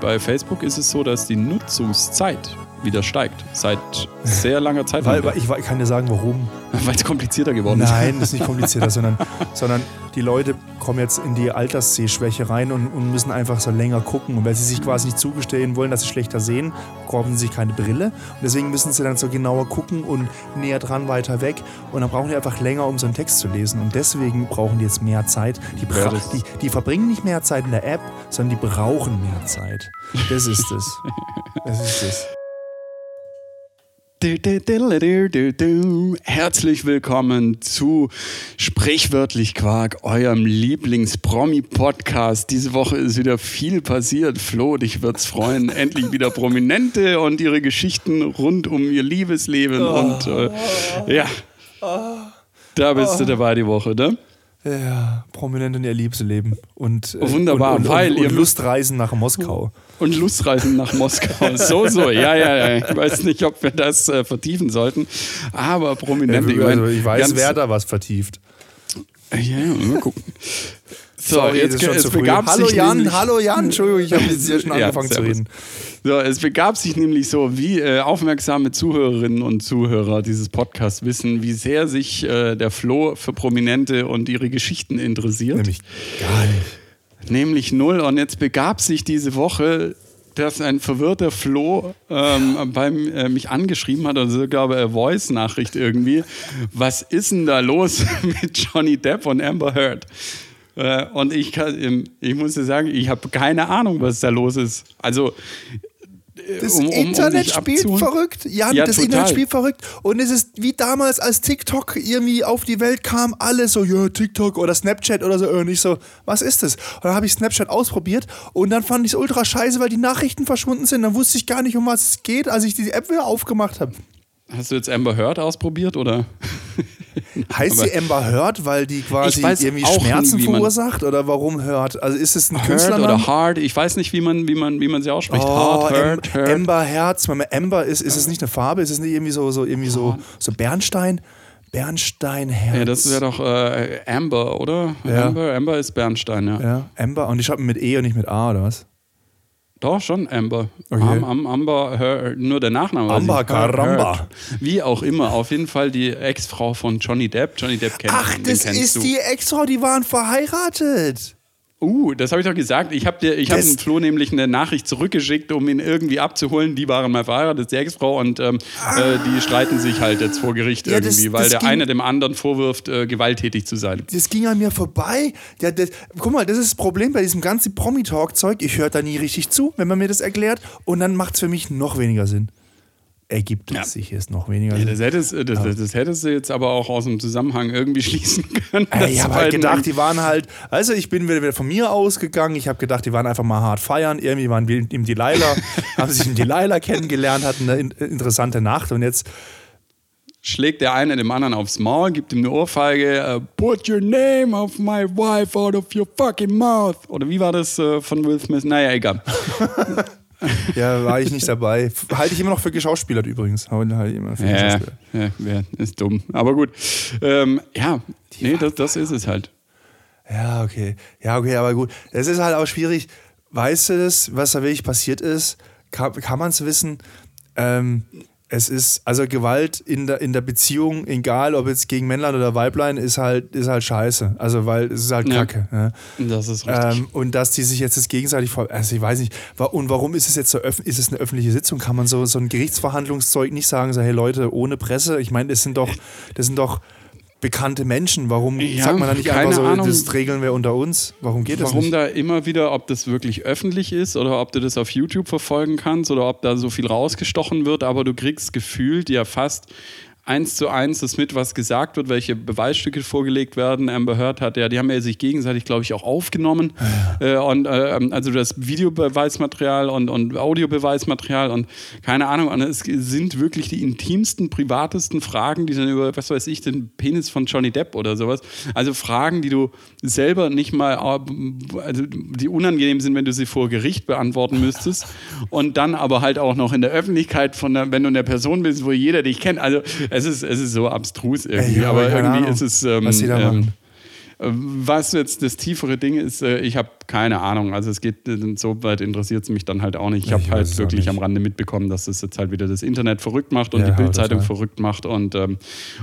Bei Facebook ist es so, dass die Nutzungszeit wieder steigt. Seit sehr langer Zeit. Weil, ich, kann dir sagen, warum. Weil es komplizierter geworden ist. Nein, das ist nicht komplizierter, sondern, sondern die Leute kommen jetzt in die Alterssehschwäche rein und, und, müssen einfach so länger gucken. Und weil sie sich quasi nicht zugestehen wollen, dass sie schlechter sehen, kaufen sie sich keine Brille. Und deswegen müssen sie dann so genauer gucken und näher dran, weiter weg. Und dann brauchen die einfach länger, um so einen Text zu lesen. Und deswegen brauchen die jetzt mehr Zeit. Die, die, die verbringen nicht mehr Zeit in der App, sondern die brauchen mehr Zeit. Das ist es. Das ist es. Herzlich willkommen zu Sprichwörtlich Quark, eurem Lieblings-Promi-Podcast. Diese Woche ist wieder viel passiert. Flo, dich wird's freuen. Endlich wieder Prominente und ihre Geschichten rund um ihr Liebesleben. Oh. Und äh, ja, da bist du dabei die Woche, ne? Ja, prominent in ihr Liebesleben. Und, äh, Wunderbar, und, und, weil und, ihr Lustreisen nach Moskau. Und Lustreisen nach Moskau. So, so, ja, ja, ja. Ich weiß nicht, ob wir das äh, vertiefen sollten. Aber prominent. Ja, also ich weiß, wer da was vertieft. Ja, ja, mal gucken. So, Sorry, jetzt, jetzt es begab Hallo sich Jan, nämlich, hallo Jan, Entschuldigung, ich habe jetzt hier schon angefangen ja, zu reden. So, es begab sich nämlich so, wie äh, aufmerksame Zuhörerinnen und Zuhörer dieses Podcasts wissen, wie sehr sich äh, der Flo für Prominente und ihre Geschichten interessiert. Nämlich gar nicht. Nämlich null. Und jetzt begab sich diese Woche dass ein verwirrter Flo ähm, beim, äh, mich angeschrieben hat, also glaube eine Voice-Nachricht irgendwie. Was ist denn da los mit Johnny Depp und Amber Heard? Äh, und ich, kann, ich muss dir sagen, ich habe keine Ahnung, was da los ist. Also das um, um, Internet um spielt verrückt. Jan, ja, das total. Internet spielt verrückt. Und es ist wie damals, als TikTok irgendwie auf die Welt kam, alle so, ja, TikTok oder Snapchat oder so. Und ich so, was ist das? Und dann habe ich Snapchat ausprobiert und dann fand ich es ultra scheiße, weil die Nachrichten verschwunden sind. Dann wusste ich gar nicht, um was es geht, als ich die App wieder aufgemacht habe. Hast du jetzt Amber Heard ausprobiert oder? Heißt sie Amber Heard, weil die quasi irgendwie Schmerzen verursacht oder warum Heard? Also ist es ein Künstler oder Hard? Ich weiß nicht, wie man, wie man, wie man sie ausspricht. Oh, Hard, Heard, Heard. Amber Herz. Amber ist, ist es nicht eine Farbe? Ist es nicht irgendwie so, so irgendwie so, so Bernstein? Bernsteinherz. Ja, das wäre doch äh, Amber, oder? Ja. Amber, Amber ist Bernstein, ja. Ja, Amber. Und ich schreibe mit E und nicht mit A, oder was? Doch, schon Amber. Okay. Am, am, Amber, her, nur der Nachname. Amber Caramba. Wie auch immer, auf jeden Fall die Ex-Frau von Johnny Depp. Johnny Depp kennt Ach, das ist du. die Ex-Frau, die waren verheiratet. Uh, das habe ich doch gesagt. Ich habe hab dem Flo nämlich eine Nachricht zurückgeschickt, um ihn irgendwie abzuholen. Die waren mal verheiratet, die Ex-Frau, und ähm, ah. äh, die streiten sich halt jetzt vor Gericht ja, irgendwie, das, weil das der ging, eine dem anderen vorwirft, äh, gewalttätig zu sein. Das ging an mir vorbei. Ja, das, guck mal, das ist das Problem bei diesem ganzen Promi-Talk-Zeug. Ich höre da nie richtig zu, wenn man mir das erklärt. Und dann macht es für mich noch weniger Sinn ergibt ja. sich jetzt noch weniger. Ja, das, hättest, das, das, das, hättest du jetzt aber auch aus dem Zusammenhang irgendwie schließen können. Äh, ich habe halt gedacht, die waren halt, also ich bin wieder von mir ausgegangen, ich habe gedacht, die waren einfach mal hart feiern, irgendwie waren wir im Delilah, haben sich im Delilah kennengelernt, hatten eine interessante Nacht und jetzt schlägt der eine dem anderen aufs Maul, gibt ihm eine Ohrfeige, uh, put your name of my wife out of your fucking mouth. Oder wie war das uh, von Will Smith? Naja, egal. ja, war ich nicht dabei. Halte ich immer noch für geschauspielert übrigens. Halte ich immer für ja, ja, ist dumm. Aber gut. Ähm, ja, Die nee, das, das ist es halt. Ja, okay. Ja, okay, aber gut. Es ist halt auch schwierig. Weißt du das, was da wirklich passiert ist? Kann, kann man es wissen? Ähm, es ist, also Gewalt in der, in der Beziehung, egal ob jetzt gegen Männlein oder Weiblein, ist halt, ist halt scheiße. Also, weil es ist halt Kacke. Ja. Das ist richtig. Ähm, und dass die sich jetzt das gegenseitig vor, also ich weiß nicht, und warum ist es jetzt so öffentlich, ist es eine öffentliche Sitzung? Kann man so, so ein Gerichtsverhandlungszeug nicht sagen, so, hey Leute, ohne Presse? Ich meine, das sind doch, das sind doch bekannte Menschen. Warum ja, sagt man da nicht einfach so, Ahnung, das regeln wir unter uns? Warum geht das nicht? Warum da immer wieder, ob das wirklich öffentlich ist oder ob du das auf YouTube verfolgen kannst oder ob da so viel rausgestochen wird, aber du kriegst gefühlt ja fast eins zu eins das mit, was gesagt wird, welche Beweisstücke vorgelegt werden. Amber Heard hat ja, die haben ja sich gegenseitig, glaube ich, auch aufgenommen. Äh, und äh, also das Videobeweismaterial und, und Audiobeweismaterial und keine Ahnung. Und es sind wirklich die intimsten, privatesten Fragen, die dann über, was weiß ich, den Penis von Johnny Depp oder sowas. Also Fragen, die du selber nicht mal, also die unangenehm sind, wenn du sie vor Gericht beantworten müsstest. Und dann aber halt auch noch in der Öffentlichkeit von der, wenn du in der Person bist, wo jeder dich kennt. Also es ist, es ist so abstrus irgendwie, ja, aber irgendwie ist es. Ähm, was sie da ähm, Was jetzt das tiefere Ding ist, äh, ich habe keine Ahnung. Also es geht, äh, so weit interessiert es mich dann halt auch nicht. Ich habe halt wirklich am Rande mitbekommen, dass es jetzt halt wieder das Internet verrückt macht und ja, die Bildzeitung verrückt macht. Und, ähm,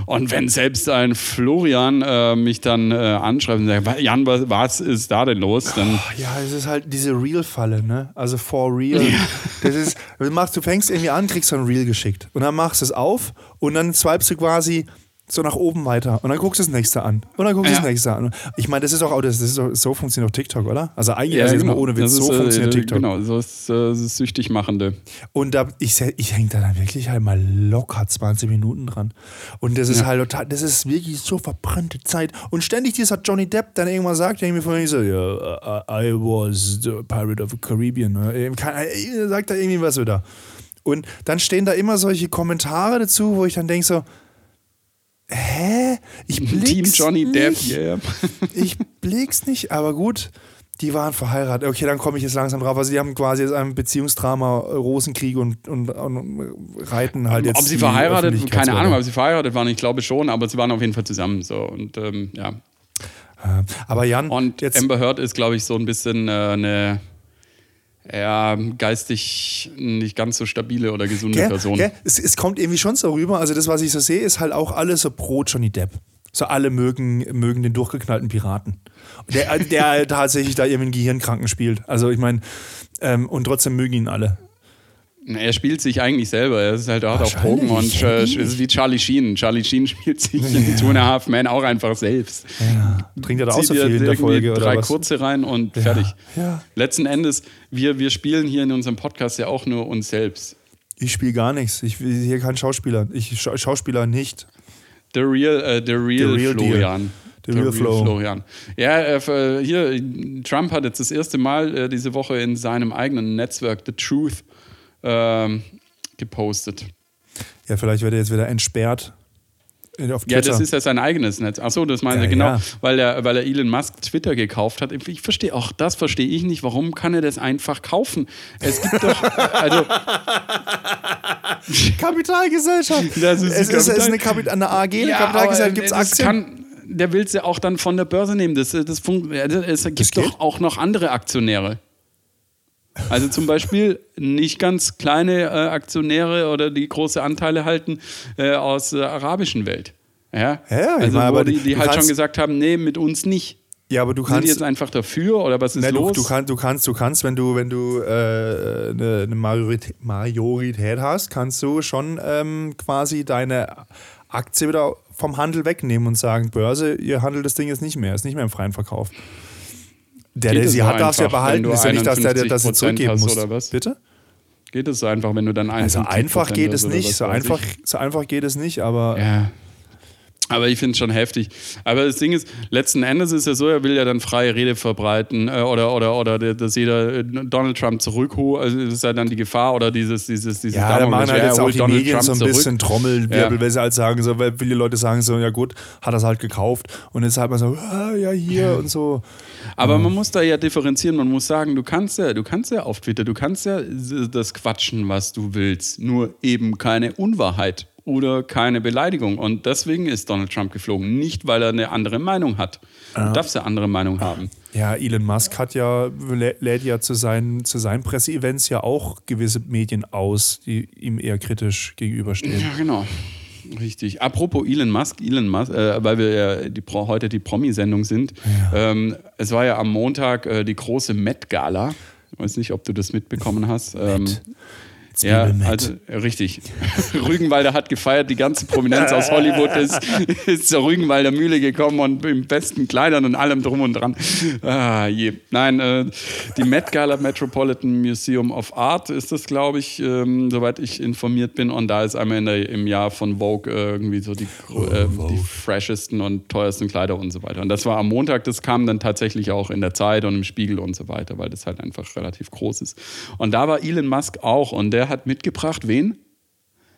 und wenn selbst ein Florian äh, mich dann äh, anschreibt und sagt, Jan, was, was ist da denn los? Dann oh, ja, es ist halt diese Real-Falle, ne? Also for real. Ja. Das ist, du, machst, du fängst irgendwie an, kriegst so ein Reel geschickt. Und dann machst du es auf und dann swipest du quasi so nach oben weiter und dann guckst du das nächste an und dann guckst du ja. das nächste an. Ich meine, das ist auch, das ist auch, so funktioniert auch TikTok, oder? Also eigentlich ja, also genau. ohne Witz, so ist, äh, funktioniert TikTok. Genau, so ist äh, das süchtig machende. Und da, ich, ich hänge da dann wirklich halt mal locker 20 Minuten dran. Und das ist ja. halt total, das ist wirklich so verbrannte Zeit. Und ständig dieser Johnny Depp dann irgendwann sagt, irgendwie von so, ja, I was the Pirate of the Caribbean. Ne? Sagt da irgendwie was wieder. Und dann stehen da immer solche Kommentare dazu, wo ich dann denke so, hä? Ich blick's Team Johnny nicht. Depp, yeah. ich blick's nicht, aber gut. Die waren verheiratet. Okay, dann komme ich jetzt langsam drauf. Also die haben quasi jetzt ein Beziehungsdrama, Rosenkrieg und, und, und reiten halt jetzt. Ob sie verheiratet, keine Ahnung, ob sie verheiratet waren, ich glaube schon, aber sie waren auf jeden Fall zusammen. So und ähm, ja. Äh, aber Jan. Und jetzt Amber Heard ist, glaube ich, so ein bisschen äh, eine ja, geistig nicht ganz so stabile oder gesunde gell, Person. Gell? Es, es, kommt irgendwie schon so rüber. Also das, was ich so sehe, ist halt auch alles so pro Johnny Depp. So alle mögen, mögen den durchgeknallten Piraten. Der, der tatsächlich da irgendwie einen Gehirnkranken spielt. Also ich meine, ähm, und trotzdem mögen ihn alle. Er spielt sich eigentlich selber. Er ist halt auch auf Drogen und äh, ist wie Charlie Sheen. Charlie Sheen spielt sich ja. in Two and a Half Men auch einfach selbst. Ja. Trinkt er da auch so viel in der Folge? Drei oder was? kurze rein und ja. fertig. Ja. Letzten Endes, wir, wir spielen hier in unserem Podcast ja auch nur uns selbst. Ich spiele gar nichts. Ich bin hier kein Schauspieler. Ich Scha Schauspieler nicht. The real, uh, the real, the real Florian. The real, real Florian. Ja, äh, hier, Trump hat jetzt das erste Mal äh, diese Woche in seinem eigenen Netzwerk The Truth ähm, gepostet. Ja, vielleicht wird er jetzt wieder entsperrt. Ja, das ist ja sein eigenes Netz. Achso, das meine ja, genau, ja. weil er, weil er Elon Musk Twitter gekauft hat. Ich verstehe auch das verstehe ich nicht. Warum kann er das einfach kaufen? Es gibt doch also Kapitalgesellschaft. Das ist es ist, ist eine, Kapit eine AG, eine ja, Kapitalgesellschaft. Gibt es Aktien? Kann, der will es ja auch dann von der Börse nehmen. Das, das, das, es gibt das doch auch noch andere Aktionäre. Also zum Beispiel nicht ganz kleine äh, Aktionäre oder die große Anteile halten äh, aus der arabischen Welt. Ja, ja also meine, wo die, die halt schon gesagt haben, nee, mit uns nicht. Ja, aber du kannst. Sind die jetzt einfach dafür oder was ist ne, los? Du, du, kann, du, kannst, du kannst, wenn du, wenn du äh, eine, eine Majorität, Majorität, hast, kannst du schon ähm, quasi deine Aktie wieder vom Handel wegnehmen und sagen, Börse, ihr handelt das Ding jetzt nicht mehr, ist nicht mehr im freien Verkauf. Der, der sie hat, darfst du ja behalten. Ist ja nicht, dass der das zurückgeben muss. Oder was? Bitte? Geht es so einfach, wenn du dann Also einfach geht es nicht. So einfach, so einfach geht es nicht, aber. Ja. Aber ich finde es schon heftig. Aber das Ding ist, letzten Endes ist ja so, er will ja dann freie Rede verbreiten äh, oder, oder, oder dass jeder äh, Donald Trump zurückholt. Also das ist ja dann die Gefahr oder dieses, dieses, dieses Ja, da machen halt jetzt auch die Donald Medien Trump so ein zurück. bisschen Trommelwirbel, ja. weil sie halt sagen, so, weil viele Leute sagen so, ja gut, hat er es halt gekauft. Und jetzt halt man so, ah, ja, hier ja. und so. Aber man muss da ja differenzieren. Man muss sagen, du kannst ja, du kannst ja auf Twitter, du kannst ja das quatschen, was du willst. Nur eben keine Unwahrheit oder keine Beleidigung. Und deswegen ist Donald Trump geflogen. Nicht, weil er eine andere Meinung hat. Du darfst ja andere Meinung haben. Ja, Elon Musk hat ja, lädt ja zu seinen, zu seinen Presseevents ja auch gewisse Medien aus, die ihm eher kritisch gegenüberstehen. Ja, genau. Richtig. Apropos Elon Musk, Elon Musk, äh, weil wir ja die Pro, heute die Promi-Sendung sind. Ja. Ähm, es war ja am Montag äh, die große Met-Gala. Ich weiß nicht, ob du das mitbekommen hast. Ähm, ja, also richtig. Rügenwalder hat gefeiert, die ganze Prominenz aus Hollywood ist, ist zur Rügenwalder Mühle gekommen und im besten Kleidern und allem drum und dran. Ah, je. Nein, äh, die Met Gala Metropolitan Museum of Art ist das, glaube ich, ähm, soweit ich informiert bin. Und da ist einmal der, im Jahr von Vogue äh, irgendwie so die, oh, äh, die freshesten und teuersten Kleider und so weiter. Und das war am Montag, das kam dann tatsächlich auch in der Zeit und im Spiegel und so weiter, weil das halt einfach relativ groß ist. Und da war Elon Musk auch und der hat mitgebracht, wen?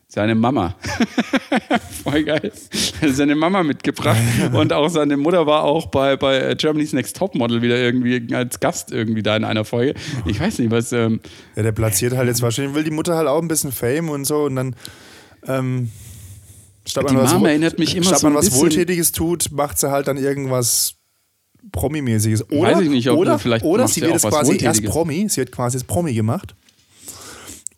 Seine Mama. Voll geil. Seine Mama mitgebracht. Und auch seine Mutter war auch bei, bei Germany's Next Topmodel wieder irgendwie als Gast irgendwie da in einer Folge. Ich weiß nicht, was. Ähm ja, der platziert halt jetzt wahrscheinlich, will die Mutter halt auch ein bisschen Fame und so und dann. Ähm, statt die man Mama was, erinnert mich immer statt so man was Wohltätiges tut, macht sie halt dann irgendwas Promi-mäßiges. Oder, Weiß ich nicht, ob oder, vielleicht oder sie wird jetzt quasi erst. Promi, sie hat quasi jetzt Promi gemacht.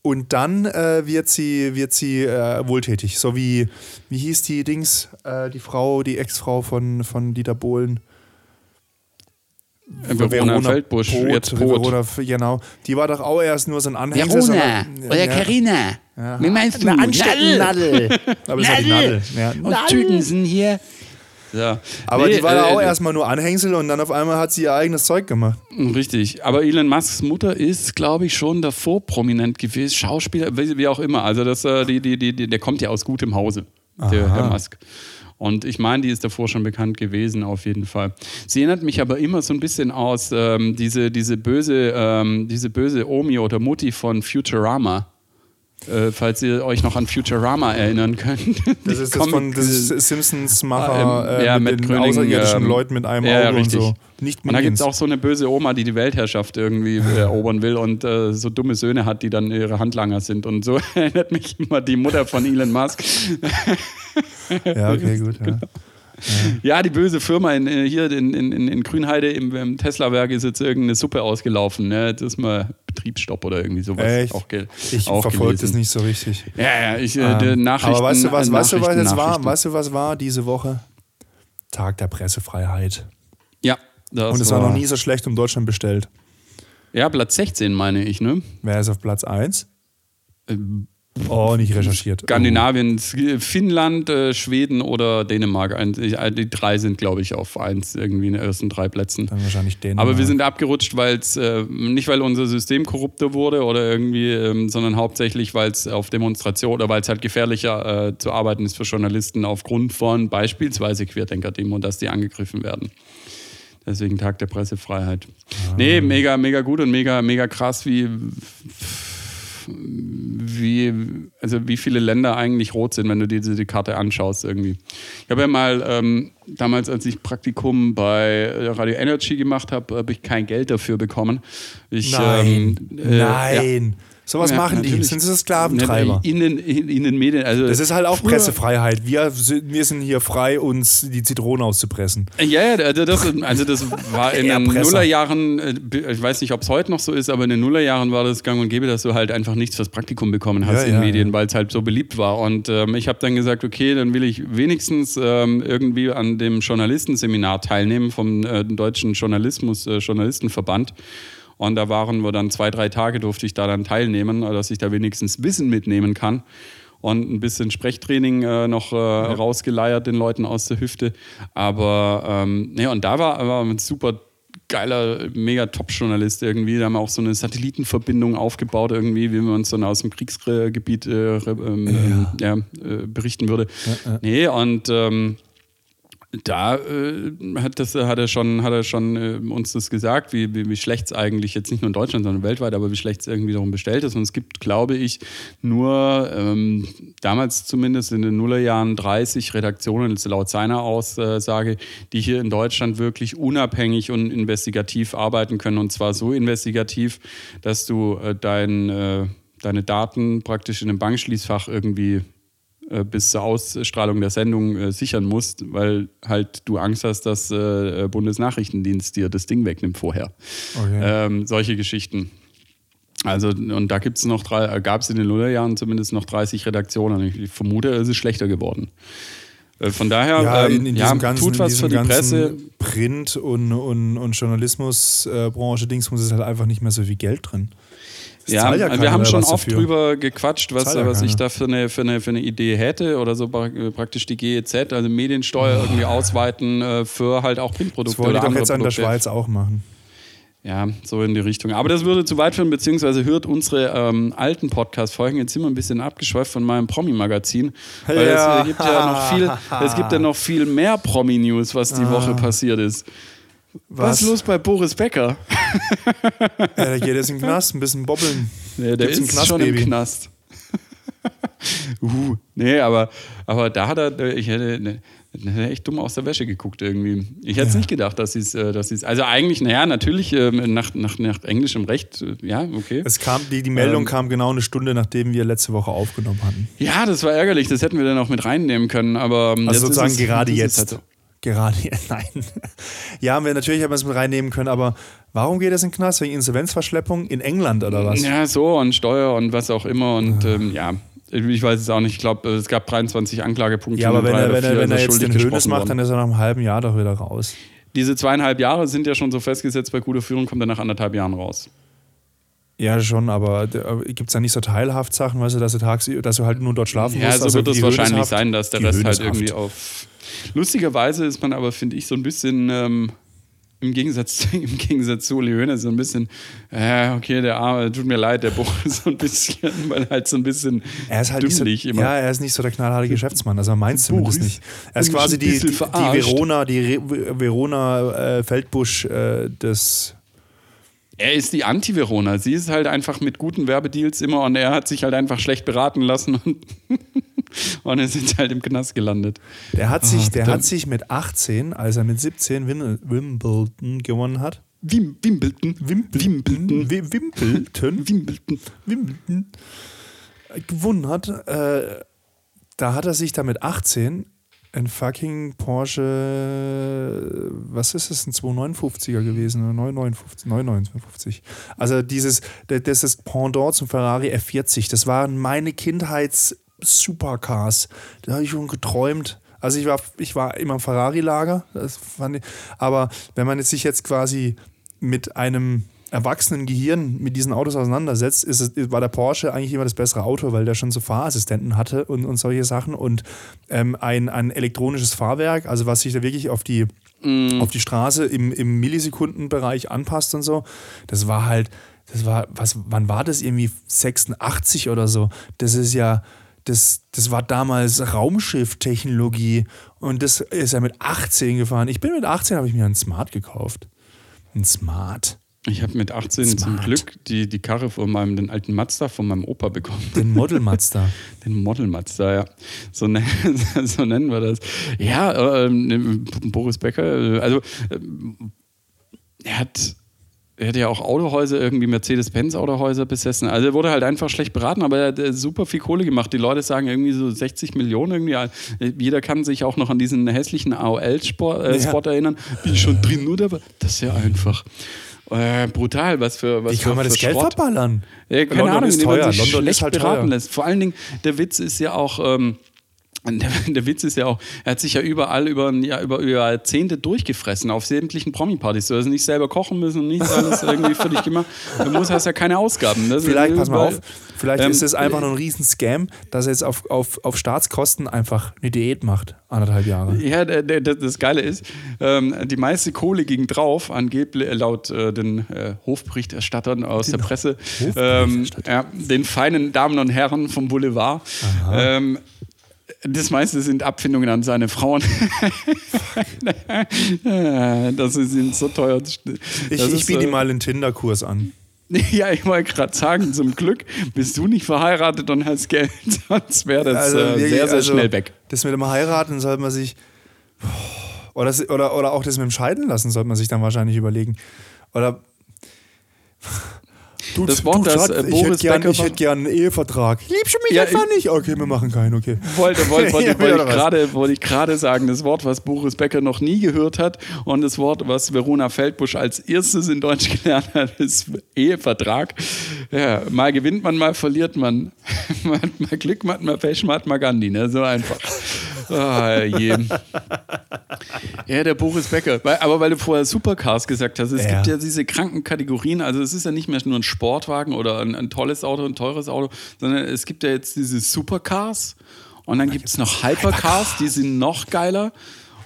Und dann äh, wird sie, wird sie äh, wohltätig. So wie, wie hieß die Dings, äh, die Frau, die Ex-Frau von, von Dieter Bohlen. Verona Feldbusch, Pot, jetzt Pot. Verona, genau. Die war doch auch erst nur so ein Anhängsel. Verona oder ja, Carina. Wie meinst du? Eine Anstecknadel. Aber das war die Nadel. Nadel. Ja. Aus Tütensen hier. Ja. Aber Nee, die war da äh, auch erstmal nur Anhängsel und dann auf einmal hat sie ihr eigenes Zeug gemacht. Richtig. Aber Elon Musks Mutter ist, glaube ich, schon davor prominent gewesen. Schauspieler, wie, auch immer. Also das, äh, die, die, die, die, der kommt ja aus gutem Hause, der Herr Musk. Und ich meine, die ist davor schon bekannt gewesen, auf jeden Fall. Sie erinnert mich aber immer so ein bisschen aus ähm, diese, diese, böse, ähm, diese böse Omi oder Mutti von Futurama. Äh, falls ihr euch noch an Futurama erinnern könnt. Das ist das von das ist Simpsons-Macher Ah, ähm, äh, ja, mit, mit den Gröning, außerirdischen ähm, Leuten mit einem ja, ja, Auge und richtig. so. Nicht Und da gibt es auch so eine böse Oma, die die Weltherrschaft irgendwie äh, erobern will und äh, so dumme Söhne hat, die dann ihre Handlanger sind. Und so erinnert mich immer die Mutter von Elon Musk. Ja, okay, gut. Ja. Ja, die böse Firma in, äh, hier in, in, in Grünheide im, im Tesla-Werk ist jetzt irgendeine Suppe ausgelaufen. Ne? Jetzt ist mal Betriebsstopp oder irgendwie sowas. Echt? Auch, Ich verfolge das nicht so richtig. Ja, ja, ich, äh, Ähm, die Nachrichten. Aber weißt du, was, äh, weißt du, was jetzt war? Weißt du, was war diese Woche? Tag der Pressefreiheit. Ja, das und es war noch nie so schlecht um Deutschland bestellt. Ja, Platz 16 meine ich, ne? Wer ist auf Platz 1? Ähm, Oh, nicht recherchiert. Skandinavien, Finnland, äh, Schweden oder Dänemark. Ein- Die drei sind, glaube ich, auf eins irgendwie in den ersten drei Plätzen. Dann wahrscheinlich den. Aber wir sind abgerutscht, weil es äh, nicht, weil unser System korrupter wurde oder irgendwie, ähm, sondern hauptsächlich, weil es auf Demonstration oder weil es halt gefährlicher äh, zu arbeiten ist für Journalisten aufgrund von beispielsweise Querdenker-Demo, dass die angegriffen werden. Deswegen Tag der Pressefreiheit. Nee, mega, mega gut und mega, mega krass, wie, wie, also wie viele Länder eigentlich rot sind, wenn du dir diese Karte anschaust irgendwie. Ich habe ja mal ähm, damals, als ich Praktikum bei Radio Energy gemacht habe, habe ich kein Geld dafür bekommen. Ich, Nein. ähm, äh, Ja. Sowas Ja, machen die. Sind sie Sklaventreiber? In den, in, den Medien. Also Das ist halt auch früher- Pressefreiheit. Wir, sind- wir sind hier frei, uns die Zitronen auszupressen. Ja, ja, also das, also das war in den. Nullerjahren, äh, ich weiß nicht, ob es heute noch so ist, aber in den Nullerjahren war das gang und gäbe, dass du halt einfach nichts fürs Praktikum bekommen hast Ja, in ja, Medien, weil es halt so beliebt war. Und ähm, ich habe dann gesagt, okay, dann will ich wenigstens ähm, irgendwie an dem Journalistenseminar teilnehmen vom äh, Deutschen Journalismus, äh, Journalistenverband. Und da waren wir dann zwei, drei Tage, durfte ich da dann teilnehmen, äh, dass ich da wenigstens Wissen mitnehmen kann. Und ein bisschen Sprechtraining äh, noch äh, rausgeleiert den Leuten aus der Hüfte. Aber ähm, nee, und da war aber ein super geiler, mega Top-Journalist irgendwie. Da haben wir auch so eine Satellitenverbindung aufgebaut, irgendwie, wie man es dann aus dem Kriegsgebiet äh, ähm, ja. äh, berichten würde. Nee, und ähm, da äh, hat, das, hat er schon, hat er schon äh, uns das gesagt, wie, wie, wie schlecht es eigentlich jetzt nicht nur in Deutschland, sondern weltweit, aber wie schlecht es irgendwie darum bestellt ist. Und es gibt, glaube ich, nur ähm, damals zumindest in den Nullerjahren 30 Redaktionen, laut seiner Aussage, die hier in Deutschland wirklich unabhängig und investigativ arbeiten können. Und zwar so investigativ, dass du äh, dein, äh, deine Daten praktisch in einem Bankschließfach irgendwie bis zur Ausstrahlung der Sendung äh, sichern musst, weil halt du Angst hast, dass äh, Bundesnachrichtendienst dir das Ding wegnimmt vorher. Okay. Ähm, solche Geschichten. Also, und da gibt's noch drei, äh, gab es in den Nullerjahren zumindest noch 30 Redaktionen. Ich vermute, es ist schlechter geworden. Äh, von daher, Ja, ähm, in, in ja, ganzen, tut in was diesem für die Presse. Print- und, und, und Journalismusbranche Dingsbums ist halt einfach nicht mehr so viel Geld drin. Ja, zahlt wir haben schon oft dafür. drüber gequatscht, was, ja was ich da für eine, für, eine, für eine Idee hätte oder so pra- praktisch die GEZ, also Mediensteuer irgendwie ausweiten äh, für halt auch Das Printprodukte wollen die oder doch jetzt an der. Schweiz auch machen. Ja, so in die Richtung. Aber das würde zu weit führen, beziehungsweise hört unsere ähm, alten Podcast-Folgen. Jetzt sind wir ein bisschen abgeschweift von meinem Promi-Magazin. Weil Ja. es, äh, gibt ja noch viel, es gibt ja noch viel mehr Promi-News, was die Woche passiert ist. Was? Was? ist los bei Boris Becker? Ja, der geht jetzt in den Knast, ein bisschen bobbeln. Der, der Gibt's ist schon im? Knast. uh, nee, aber, aber da hat er, ich hätte, ne, hätte echt dumm aus der Wäsche geguckt irgendwie. Ich hätte es nicht gedacht, dass sie es, äh, dass sie's- also eigentlich, naja, natürlich ähm, nach, nach, nach englischem Recht, äh, ja, okay. Es kam, die, die Meldung Ähm. kam genau eine Stunde, nachdem wir letzte Woche aufgenommen hatten. Ja, das war ärgerlich, das hätten wir dann auch mit reinnehmen können, aber ähm, Also sozusagen ist gerade ist jetzt. halt so. Gerade, nein. Ja, wir natürlich hätten wir es mit reinnehmen können, aber warum geht es in den Knast? Wegen Insolvenzverschleppung in England oder was? Ja, so und Steuer und was auch immer und ähm, ja. Ich weiß es auch nicht. Ich glaube, es gab 23 Anklagepunkte. Ja, aber wenn er, wenn er, wenn er jetzt den Hönes macht, worden. dann ist er nach einem halben Jahr doch wieder raus. Diese zweieinhalb Jahre sind ja schon so festgesetzt bei guter Führung, kommt er nach anderthalb Jahren raus. Ja, schon, aber gibt es da nicht so Teilhaftsachen, weißt du, dass du, tagsüber, dass du halt nur dort schlafen Ja, musst? so Also wird es wahrscheinlich sein, dass der Rest halt irgendwie auf. Lustigerweise ist man aber, finde ich, so ein bisschen ähm, im, Gegensatz, im Gegensatz zu Uli Hoeneß so ein bisschen, äh, okay, der Arme, tut mir leid, der Buch ist so ein bisschen, weil halt so ein bisschen Er ist halt nicht so, dümmlich immer. ja, er ist nicht so der knallharte Geschäftsmann, also man meint es zumindest nicht. Er ist quasi die, die. Verona, die Verona äh, Feldbusch äh, des Er ist die Anti-Verona. Sie ist halt einfach mit guten Werbedeals immer und er hat sich halt einfach schlecht beraten lassen und, und er sind halt im Knast gelandet. Der hat sich, der bitte. hat sich mit 18, als er mit 17 Win Wimbledon gewonnen hat. Wim Wimbledon. Wimbledon. Wi- Wimbledon. Wimbledon. Wimbledon. äh, Gewonnen hat. Äh, da hat er sich da mit 18 ein fucking Porsche, was ist es, ein 259er gewesen, oder 959, 959. Also dieses, das ist Pendant zum Ferrari F40. Das waren meine Kindheits-Supercars. Da habe ich schon geträumt. Also ich war, ich war immer im Ferrari-Lager, aber wenn man jetzt sich jetzt quasi mit einem erwachsenen Gehirn mit diesen Autos auseinandersetzt, ist es, war der Porsche eigentlich immer das bessere Auto, weil der schon so Fahrassistenten hatte und, und solche Sachen und ähm, ein, ein elektronisches Fahrwerk, also was sich da wirklich auf die, auf die Straße im, im Millisekundenbereich anpasst und so. Das war halt, das war, was, wann war das irgendwie 86 oder so? Das ist ja, das, das war damals Raumschifftechnologie und das ist er mit 18 gefahren. Ich bin mit 18, habe ich mir einen Smart gekauft. Ein Smart. Ich habe mit 18 zum Smart. Glück die, die Karre von meinem, den alten Mazda von meinem Opa bekommen. Den Model Mazda. Den Model Mazda, ja. So, nen- so nennen wir das. Ja, ähm, Boris Becker, äh, also ähm, er hat. Er hat ja auch Autohäuser, irgendwie Mercedes-Benz-Autohäuser besessen. Also er wurde halt einfach schlecht beraten, aber er hat äh, super viel Kohle gemacht. Die Leute sagen irgendwie so 60 Millionen irgendwie. Jeder kann sich auch noch an diesen hässlichen AOL-Spot äh, Ja. Erinnern. Bin ich schon drin, oder? Das ist ja einfach. Äh, brutal, was für was Wie kann man das Geld verballern? Ja, keine London Ahnung, indem man sich London schlecht ist halt beraten teuer. lässt. Vor allen Dingen, der Witz ist ja auch, ähm, der, der Witz ist ja auch, er hat sich ja überall über, Jahr- über, über Jahrzehnte durchgefressen auf sämtlichen Promi-Partys. Du hast nicht selber kochen müssen und nichts alles irgendwie für dich gemacht. Du musst, hast ja keine Ausgaben. Das ist Vielleicht, pass mal auf, vielleicht Ähm, ist es einfach nur ein Riesen-Scam, dass er jetzt auf, auf, auf Staatskosten einfach eine Diät macht. Anderthalb Jahre. Ja, der, der, das Geile ist, ähm, die meiste Kohle ging drauf, angeblich äh, laut äh, den äh, Hofberichterstattern aus der Presse, ähm, ja, den feinen Damen und Herren vom Boulevard. Das meiste sind Abfindungen an seine Frauen. das ist ihm so teuer. Das Ich, ich biete äh, ihm mal einen Tinder-Kurs an. Ja, ich wollte gerade sagen, zum Glück bist du nicht verheiratet und hast Geld, sonst wäre das Also äh, sehr, sehr also, schnell weg. Das mit dem Heiraten sollte man sich. Oder, oder, oder auch das mit dem Scheiden lassen, sollte man sich dann wahrscheinlich überlegen. Oder. Du, Das Wort, das, Schatz, äh, ich Boris hätte gern, Becker ich hätte gern einen Ehevertrag. Liebst du mich Ja, einfach ich- nicht? Okay, wir machen keinen, okay. wollte, wollte, wollte, Ja, wollte, ich gerade, wollte ich gerade sagen, das Wort, was Boris Becker noch nie gehört hat und das Wort, was Verona Feldbusch als erstes in Deutsch gelernt hat, ist Ehevertrag. Ja, mal gewinnt man, mal verliert man. man hat mal Glück, man hat mal Pech, man hat mal Gandhi, ne? so einfach. Ah, je. Ja, der Boris Becker. Aber weil du vorher Supercars gesagt hast, es Ja. gibt ja diese kranken Kategorien. Also es ist ja nicht mehr nur ein Sportwagen oder ein, ein tolles Auto, ein teures Auto, sondern es gibt ja jetzt diese Supercars und dann gibt es noch Hypercars, die sind noch geiler.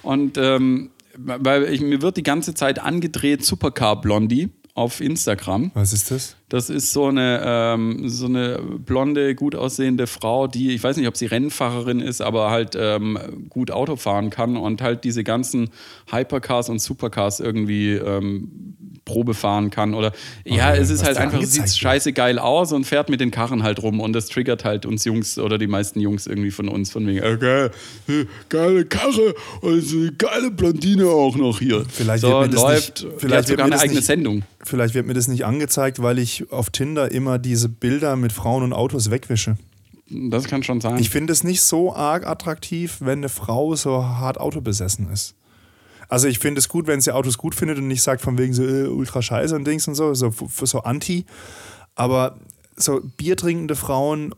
Und ähm, weil ich, mir wird die ganze Zeit angedreht Supercar Blondie auf Instagram. Was ist das? Das ist so eine, ähm, so eine blonde, gut aussehende Frau, die, ich weiß nicht, ob sie Rennfahrerin ist, aber halt ähm, gut Auto fahren kann und halt diese ganzen Hypercars und Supercars irgendwie ähm, Probe fahren kann. Oder ja, es ist halt einfach, sieht scheiße geil aus und fährt mit den Karren halt rum und das triggert halt uns Jungs oder die meisten Jungs irgendwie von uns von wegen, äh, geil, äh, geile Karre und eine geile Blondine auch noch hier. Vielleicht so, wird mir das läuft, nicht- vielleicht wird sogar mir eine das eigene nicht- Sendung. Vielleicht wird mir das nicht angezeigt, weil ich auf Tinder immer diese Bilder mit Frauen und Autos wegwische. Das kann schon sein. Ich finde es nicht so arg attraktiv, wenn eine Frau so hart autobesessen ist. Also ich finde es gut, wenn sie Autos gut findet und nicht sagt von wegen so äh, ultra scheiße und Dings und so, so für so anti. Aber so biertrinkende Frauen,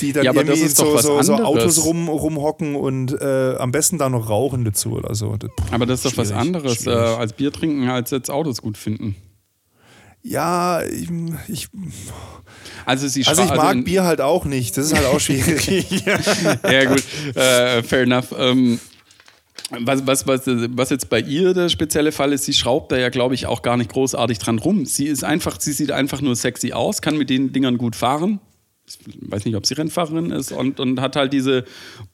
die dann Ja, irgendwie so, so, so. Autos rum, rumhocken und äh, am besten da noch rauchen dazu oder so. Das- Aber das ist doch was anderes äh, als Bier trinken, als jetzt Autos gut finden. Ja, ich, ich, Also, sie also ich mag in- Bier halt auch nicht. Das ist halt auch schwierig. Ja, gut, äh, fair enough. Ähm, was, was, was, was jetzt bei ihr der spezielle Fall ist, sie schraubt da ja, glaube ich, auch gar nicht großartig dran rum. Sie ist einfach, sie sieht einfach nur sexy aus, kann mit den Dingern gut fahren. Ich weiß nicht, ob sie Rennfahrerin ist und, und hat halt diese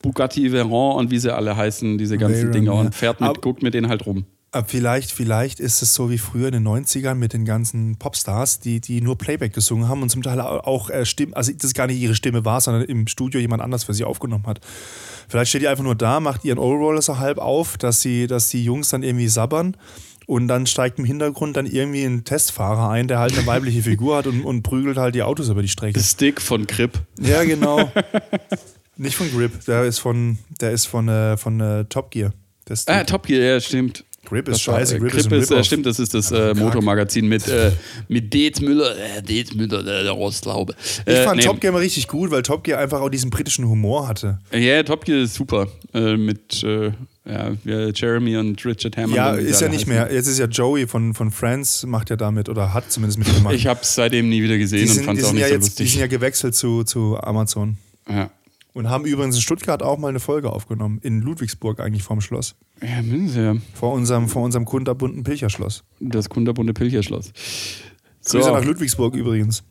Bugatti Veyron und wie sie alle heißen, diese ganzen Veyron, Dinger und fährt mit, guckt mit denen halt rum. Aber vielleicht, vielleicht ist es so wie früher in den 90ern mit den ganzen Popstars, die, die nur Playback gesungen haben und zum Teil auch äh, Stimmen, also das gar nicht ihre Stimme war, sondern im Studio jemand anders für sie aufgenommen hat. Vielleicht steht die einfach nur da, macht ihren Allroller so halb auf, dass, sie, dass die Jungs dann irgendwie sabbern und dann steigt im Hintergrund dann irgendwie ein Testfahrer ein, der halt eine weibliche Figur hat und, und prügelt halt die Autos über die Strecke. Stick von Grip. Ja, genau. nicht von Grip, der ist von, der ist von, äh, von äh, Top Gear. Ah, Top Gear, ja, stimmt. Grip ist war- scheiße, äh, Grip, Grip ist ist, äh, stimmt, das ist das äh, Motormagazin mit, äh, mit Deet Müller, äh, Deet Müller, der, der Rostlaube. Ich Äh, fand nee, Top Gear immer richtig gut, weil Top Gear einfach auch diesen britischen Humor hatte. Ja, Top Gear ist super. Mit ja, Jeremy und Richard Hammond. Ja, ist ja nicht heißen. mehr. Jetzt ist ja Joey von, von Friends, macht ja damit oder hat zumindest mitgemacht. Ich habe es seitdem nie wieder gesehen die und sind, fand die es auch sind nicht ja so jetzt, die lustig. sind ja gewechselt zu, zu Amazon. ja. Und haben übrigens in Stuttgart auch mal eine Folge aufgenommen. In Ludwigsburg eigentlich vorm Schloss. ja, müssen sie ja. Vor unserem, vor unserem kunterbunten Pilcherschloss. Das kunterbunte Pilcherschloss. So. Grüße nach Ludwigsburg übrigens.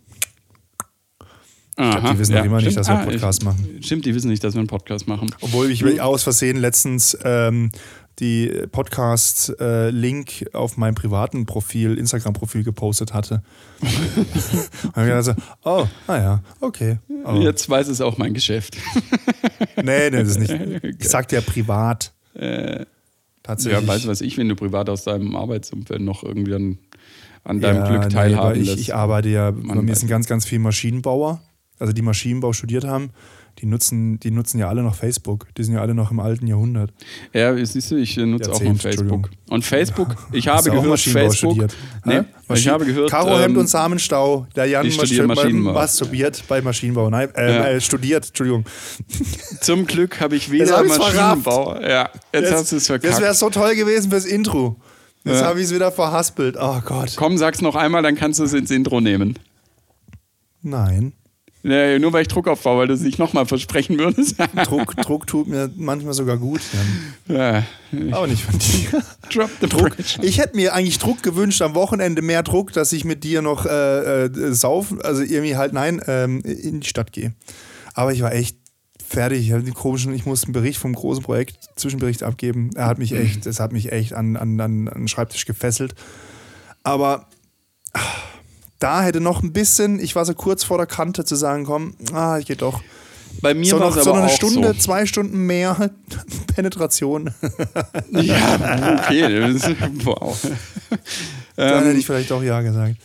Aha, die wissen noch immer nicht, stimmt. dass wir Ah, Podcast ich- machen. Stimmt, die wissen nicht, dass wir einen Podcast machen. Obwohl ich aus Versehen letztens ähm, die Podcast-Link auf meinem privaten Profil, Instagram-Profil gepostet hatte. Und ich dachte, oh, naja, okay. Aber, Jetzt weiß es auch mein Geschäft. Nee, nee, das ist nicht. Ich sagte ja privat. Äh, Tatsächlich. ja, weißt du was ich, wenn du privat aus deinem Arbeitsumfeld noch irgendwie an, an deinem Ja, Glück nee, teilhaben weil ich, ich arbeite ja, bei mir sind ganz, ganz viele Maschinenbauer, also die Maschinenbau studiert haben, die nutzen, die nutzen ja alle noch Facebook. Die sind ja alle noch im alten Jahrhundert. Ja, siehst du, ich äh, nutze auch noch Facebook. Und Facebook, ich habe gehört, Facebook. Nee, ich habe gehört. Karohemd ähm, und Samenstau. Der Jan masturbiert bei Maschinenbau. Nein, äh, Ja. äh, studiert, Entschuldigung. Zum Glück habe ich Jetzt weder hab Maschinenbau. Ja, jetzt hast du es das verkackt. wäre so toll gewesen fürs Intro. Jetzt Ja. habe ich es wieder verhaspelt. Oh Gott. Komm, sag's noch einmal, dann kannst du es ins Intro nehmen. Nein. Nee, nur weil ich Druck aufbaue, weil du es nicht nochmal versprechen würdest. Druck, Druck tut mir manchmal sogar gut. Ja, Aber nicht von dir. drop the Druck. Ich hätte mir eigentlich Druck gewünscht, am Wochenende mehr Druck, dass ich mit dir noch äh, äh, saufen, also irgendwie halt, nein, ähm, in die Stadt gehe. Aber ich war echt fertig. Ich hatte den komischen, ich musste einen Bericht vom großen Projekt, Zwischenbericht abgeben. Er hat mich echt, es hat mich echt an, an, an, an den Schreibtisch gefesselt. Aber ah, da hätte noch ein bisschen, ich war so kurz vor der Kante zu sagen, komm, ah, ich gehe doch. Bei mir So war noch, es so aber noch eine auch Stunde, so. zwei Stunden mehr Penetration. Ja, okay. Wow. Dann Ähm, hätte ich vielleicht auch Ja gesagt.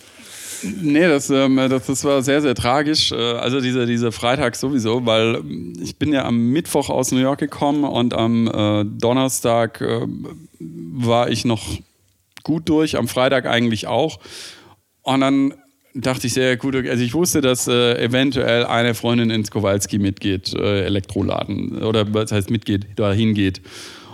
Nee, das, ähm, das, das war sehr, sehr tragisch. Äh, Also dieser, dieser Freitag sowieso, weil ähm, ich bin ja am Mittwoch aus New York gekommen und am äh, Donnerstag war ich noch gut durch, am Freitag eigentlich auch. Und dann dachte ich sehr gut, also ich wusste, dass äh, eventuell eine Freundin ins Kowalski mitgeht, äh, Elektroladen, oder was heißt mitgeht, da hingeht.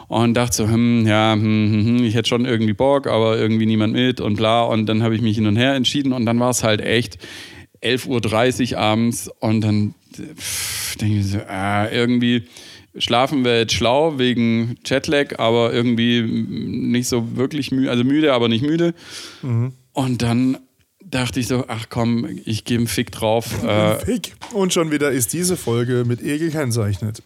Und dachte so, hm, ja, hm, hm, hm, ich hätte schon irgendwie Bock, aber irgendwie niemand mit und bla. Und dann habe ich mich hin und her entschieden und dann war es halt echt 11.30 Uhr abends und dann pff, denke ich so, ah, irgendwie schlafen wir jetzt schlau wegen Jetlag, aber irgendwie nicht so wirklich müde, also müde, aber nicht müde. Und dann dachte ich so, ach komm, ich gebe einen Fick drauf. Äh, Fick. Und schon wieder ist diese Folge mit E gekennzeichnet.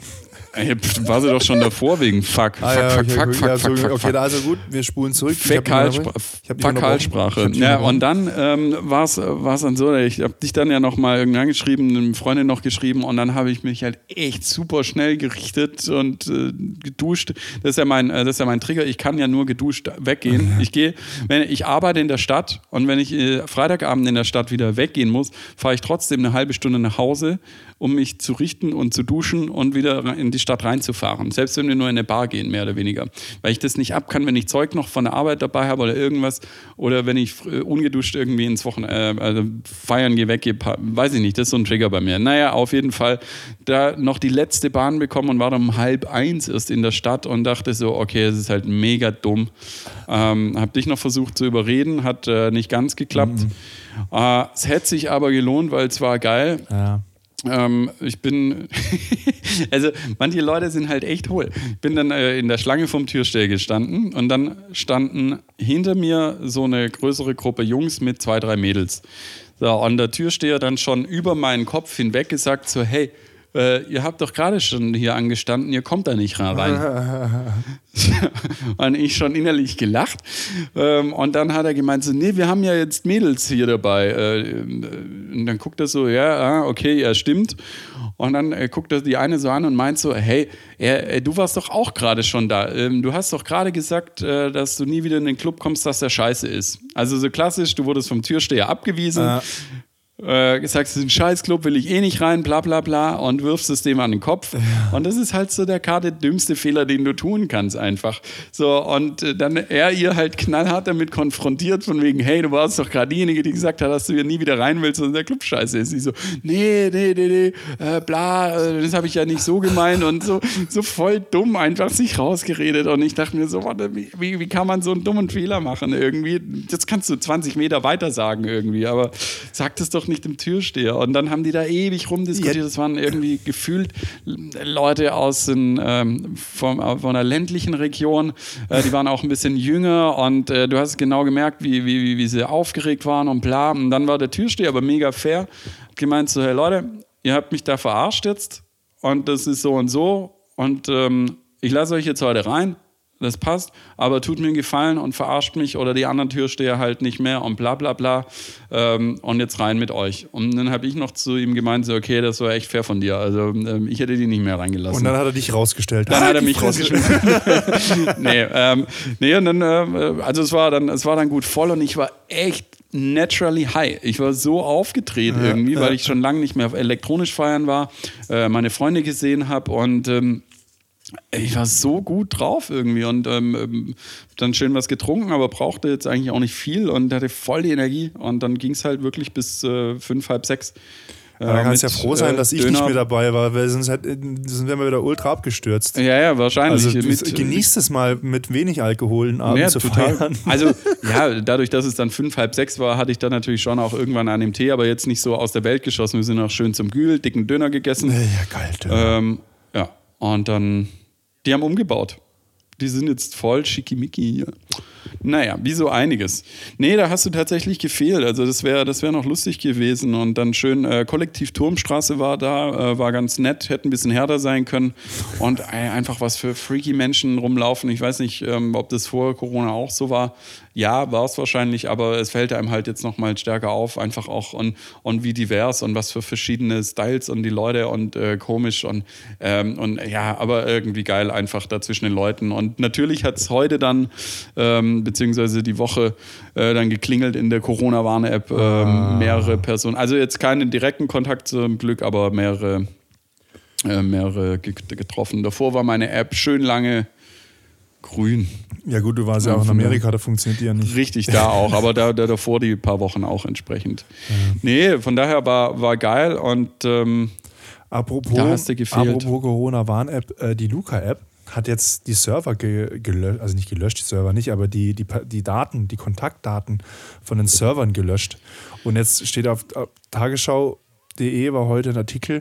Ey, war sie doch schon davor wegen Fuck, fuck, Ah, ja, fuck, okay, fuck, fuck, ja, fuck, so, fuck, okay, fuck. also gut, wir spulen zurück. Fäkalsprache. Ja, und dann ähm, war es dann so, ich habe dich dann ja nochmal irgendwie angeschrieben, eine Freundin noch geschrieben und dann habe ich mich halt echt super schnell gerichtet und äh, geduscht. Das ist, ja mein, äh, das ist ja mein Trigger. Ich kann ja nur geduscht weggehen. Ich gehe, wenn ich arbeite in der Stadt und wenn ich äh, Freitag Freitagabend in der Stadt wieder weggehen muss, fahre ich trotzdem eine halbe Stunde nach Hause, um mich zu richten und zu duschen und wieder in die Stadt reinzufahren. Selbst wenn wir nur in eine Bar gehen, mehr oder weniger. Weil ich das nicht ab kann, wenn ich Zeug noch von der Arbeit dabei habe oder irgendwas. Oder wenn ich äh, ungeduscht irgendwie ins Wochen äh, also feiern gehe, weggehe, weiß ich nicht. Das ist so ein Trigger bei mir. Naja, auf jeden Fall da noch die letzte Bahn bekommen und war dann um halb eins erst in der Stadt und dachte so, okay, es ist halt mega dumm. Ähm, hab dich noch versucht zu überreden, hat äh, nicht ganz geklappt. Mhm. Äh, es hätte sich aber gelohnt, weil es war geil. Ja. Ähm, ich bin, also manche Leute sind halt echt hohl. Ich bin dann äh, in der Schlange vom Türsteher gestanden und dann standen hinter mir so eine größere Gruppe Jungs mit zwei, drei Mädels. So, und der Türsteher dann schon über meinen Kopf hinweg gesagt so, hey, äh, ihr habt doch gerade schon hier angestanden, ihr kommt da nicht rein. und ich schon innerlich gelacht. Ähm, und dann hat er gemeint, so, nee, wir haben ja jetzt Mädels hier dabei. Äh, und dann guckt er so, ja, ah, okay, ja, stimmt. Und dann äh, guckt er die eine so an und meint so, hey, äh, du warst doch auch gerade schon da. Ähm, du hast doch gerade gesagt, äh, dass du nie wieder in den Club kommst, dass der scheiße ist. Also so klassisch, du wurdest vom Türsteher abgewiesen. Ja äh, sagst, es ist ein Scheißclub, will ich eh nicht rein, bla bla bla und wirfst es dem an den Kopf. Und das ist halt so der gerade dümmste Fehler, den du tun kannst einfach. So, und äh, dann er ihr halt knallhart damit konfrontiert, von wegen, hey, du warst doch gerade diejenige, die gesagt hat, dass du hier nie wieder rein willst und der Club scheiße ist. Sie so, nee, nee, nee, nee, äh, bla, äh, das habe ich ja nicht so gemeint und so, so voll dumm einfach sich rausgeredet. Und ich dachte mir so, warte, wie, wie kann man so einen dummen Fehler machen irgendwie? Das kannst du 20 Meter weiter sagen irgendwie, aber sag das doch nicht dem Türsteher. Und dann haben die da ewig rumdiskutiert. Das waren irgendwie gefühlt Leute aus den, ähm, von, von einer ländlichen Region. Äh, die waren auch ein bisschen jünger und äh, du hast genau gemerkt, wie, wie, wie sie aufgeregt waren und bla. Und dann war der Türsteher aber mega fair. Hat gemeint so, hey Leute, ihr habt mich da verarscht jetzt und das ist so und so und ähm, ich lasse euch jetzt heute rein das passt, aber tut mir einen Gefallen und verarscht mich oder die anderen Türsteher halt nicht mehr und bla bla bla ähm, und jetzt rein mit euch. Und dann habe ich noch zu ihm gemeint, so, okay, das war echt fair von dir, also ähm, ich hätte die nicht mehr reingelassen. Und dann hat er dich rausgestellt. Dann hat er mich rausgestellt. nee, ähm, nee, und dann, äh, also es war dann, es war dann gut voll und ich war echt naturally high. Ich war so aufgedreht ja, irgendwie, weil ich schon lange nicht mehr elektronisch feiern war, äh, meine Freunde gesehen habe und ähm, ich war so gut drauf irgendwie und ähm, ähm, dann schön was getrunken, aber brauchte jetzt eigentlich auch nicht viel und hatte voll die Energie. Und dann ging es halt wirklich bis äh, fünf, halb sechs. Äh, ja, da kannst ja froh sein, dass ich Döner. nicht mehr dabei war, weil sonst, halt, sonst wären wir wieder ultra abgestürzt. Ja, ja, wahrscheinlich. Also mit, genießt es mal mit wenig Alkohol einen Abend ja, zu total. feiern. Also ja, dadurch, dass es dann fünf, halb sechs war, hatte ich dann natürlich schon auch irgendwann an dem Tee, aber jetzt nicht so aus der Welt geschossen. Wir sind auch schön zum Gül, dicken Döner gegessen. Ja, geil, Döner. Ähm, ja, und dann die haben umgebaut. Die sind jetzt voll schickimicki hier. Naja, wie so einiges. Nee, da hast du tatsächlich gefehlt. Also das wäre das wär noch lustig gewesen. Und dann schön, äh, Kollektiv Turmstraße war da, äh, war ganz nett, hätte ein bisschen härter sein können. Und äh, einfach was für freaky Menschen rumlaufen. Ich weiß nicht, ähm, ob das vor Corona auch so war. Ja, war es wahrscheinlich, aber es fällt einem halt jetzt nochmal stärker auf, einfach auch und, und wie divers und was für verschiedene Styles und die Leute und äh, komisch und, ähm, und ja, aber irgendwie geil einfach da zwischen den Leuten. Und natürlich hat es heute dann ähm, beziehungsweise die Woche äh, dann geklingelt in der Corona-Warn-App. Ähm, ah. Mehrere Personen, also jetzt keinen direkten Kontakt zum Glück, aber mehrere, äh, mehrere getroffen. Davor war meine App schön lange grün. Ja gut, du warst ja auch in Amerika, da funktioniert die ja nicht. Richtig, da auch, aber da, da davor die paar Wochen auch entsprechend. Ja. Nee, von daher war, war geil und ähm, apropos, apropos Corona-Warn-App, äh, die Luca-App, hat jetzt die Server ge gelöscht, also nicht gelöscht, die Server nicht, aber die, die, die Daten, die Kontaktdaten von den Servern gelöscht. Und jetzt steht auf, auf tagesschau.de war heute ein Artikel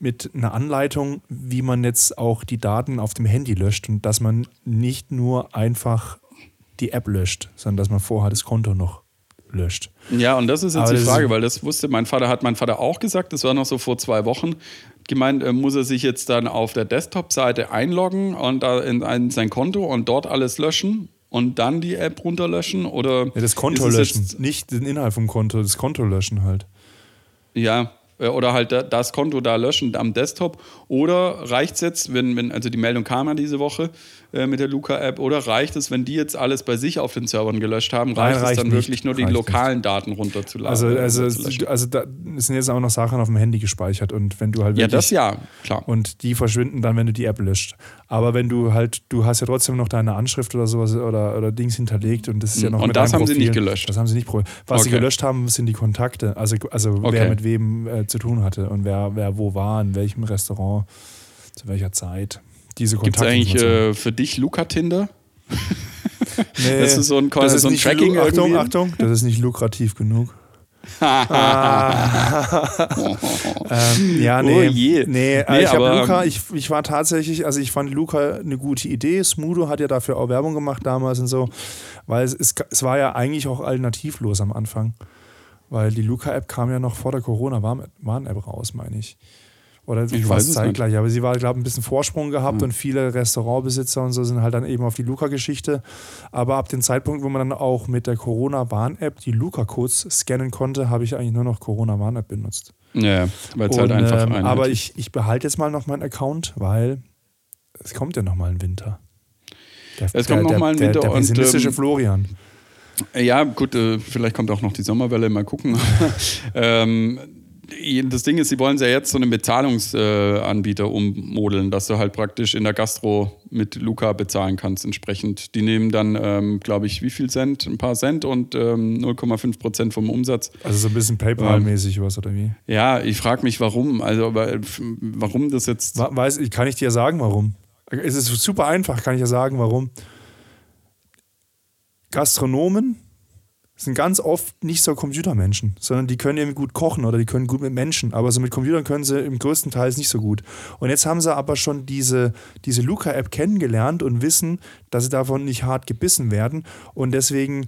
mit einer Anleitung, wie man jetzt auch die Daten auf dem Handy löscht und dass man nicht nur einfach die App löscht, sondern dass man vorher das Konto noch löscht. Ja, und das ist jetzt Aber die Frage, weil das wusste mein Vater, hat mein Vater auch gesagt, das war noch so vor zwei Wochen, gemeint, äh, muss er sich jetzt dann auf der Desktop-Seite einloggen und da in, in sein Konto und dort alles löschen und dann die App runterlöschen? Oder ja, das Konto löschen, nicht den Inhalt vom Konto, das Konto löschen halt. Ja, oder halt das Konto da löschen am Desktop. Oder reicht es jetzt, wenn, wenn, also die Meldung kam ja diese Woche äh, mit der Luca-App, oder reicht es, wenn die jetzt alles bei sich auf den Servern gelöscht haben, reicht, Nein, reicht es dann nicht. wirklich nur die lokalen nicht. Daten runterzuladen? Also, also, also, also da sind jetzt auch noch Sachen auf dem Handy gespeichert und wenn du halt Ja, das ja, klar. Und die verschwinden dann, wenn du die App löscht. Aber wenn du halt, du hast ja trotzdem noch deine Anschrift oder sowas oder, oder Dings hinterlegt und das ist ja noch Und mit das haben Profil. sie nicht gelöscht. Das haben sie nicht Was okay. sie gelöscht haben, sind die Kontakte. Also, also okay. wer mit wem äh, zu tun hatte und wer, wer wo war, in welchem Restaurant, zu welcher Zeit. Diese Kontakte. Gibt es eigentlich äh, für dich Luca Tinder? nee, das ist so ein, das ist so ein Tracking. Achtung, Achtung, das ist nicht lukrativ genug ah. ähm, ja, nee. Oh. Nee, äh, nee ich, Luca, ähm, ich, ich war tatsächlich, also ich fand Luca eine gute Idee. Smudo hat ja dafür auch Werbung gemacht damals und so, weil es, es, es war ja eigentlich auch alternativlos am Anfang. Weil die Luca-App kam ja noch vor der Corona-Warn-App raus, meine ich. Oder ich fast zeitgleich. Aber sie war, glaube ich, ein bisschen Vorsprung gehabt mhm. und viele Restaurantbesitzer und so sind halt dann eben auf die Luca-Geschichte. Aber ab dem Zeitpunkt, wo man dann auch mit der Corona-Warn-App die Luca-Codes scannen konnte, habe ich eigentlich nur noch Corona-Warn-App benutzt. Ja, weil es halt einfach ähm, Aber ich, ich behalte jetzt mal noch meinen Account, weil es kommt ja noch mal ein Winter. Der, es kommt noch mal ein Winter. Der, der pessimistische ähm, Florian. Ja, gut, äh, vielleicht kommt auch noch die Sommerwelle, mal gucken. ähm, das Ding ist, sie wollen ja jetzt so einen Bezahlungsanbieter äh, ummodeln, dass du halt praktisch in der Gastro mit Luca bezahlen kannst entsprechend. Die nehmen dann, ähm, glaube ich, wie viel Cent? Ein paar Cent und ähm, 0,5 Prozent vom Umsatz. Also so ein bisschen PayPal-mäßig ähm, was oder wie? Ja, ich frage mich, warum. Also, aber, warum das jetzt. Weiß, kann ich dir sagen, warum? Es ist super einfach, kann ich ja sagen, warum. Gastronomen sind ganz oft nicht so Computermenschen, sondern die können irgendwie gut kochen oder die können gut mit Menschen, aber so mit Computern können sie im größten Teil nicht so gut. Und jetzt haben sie aber schon diese, diese Luca-App kennengelernt und wissen, dass sie davon nicht hart gebissen werden und deswegen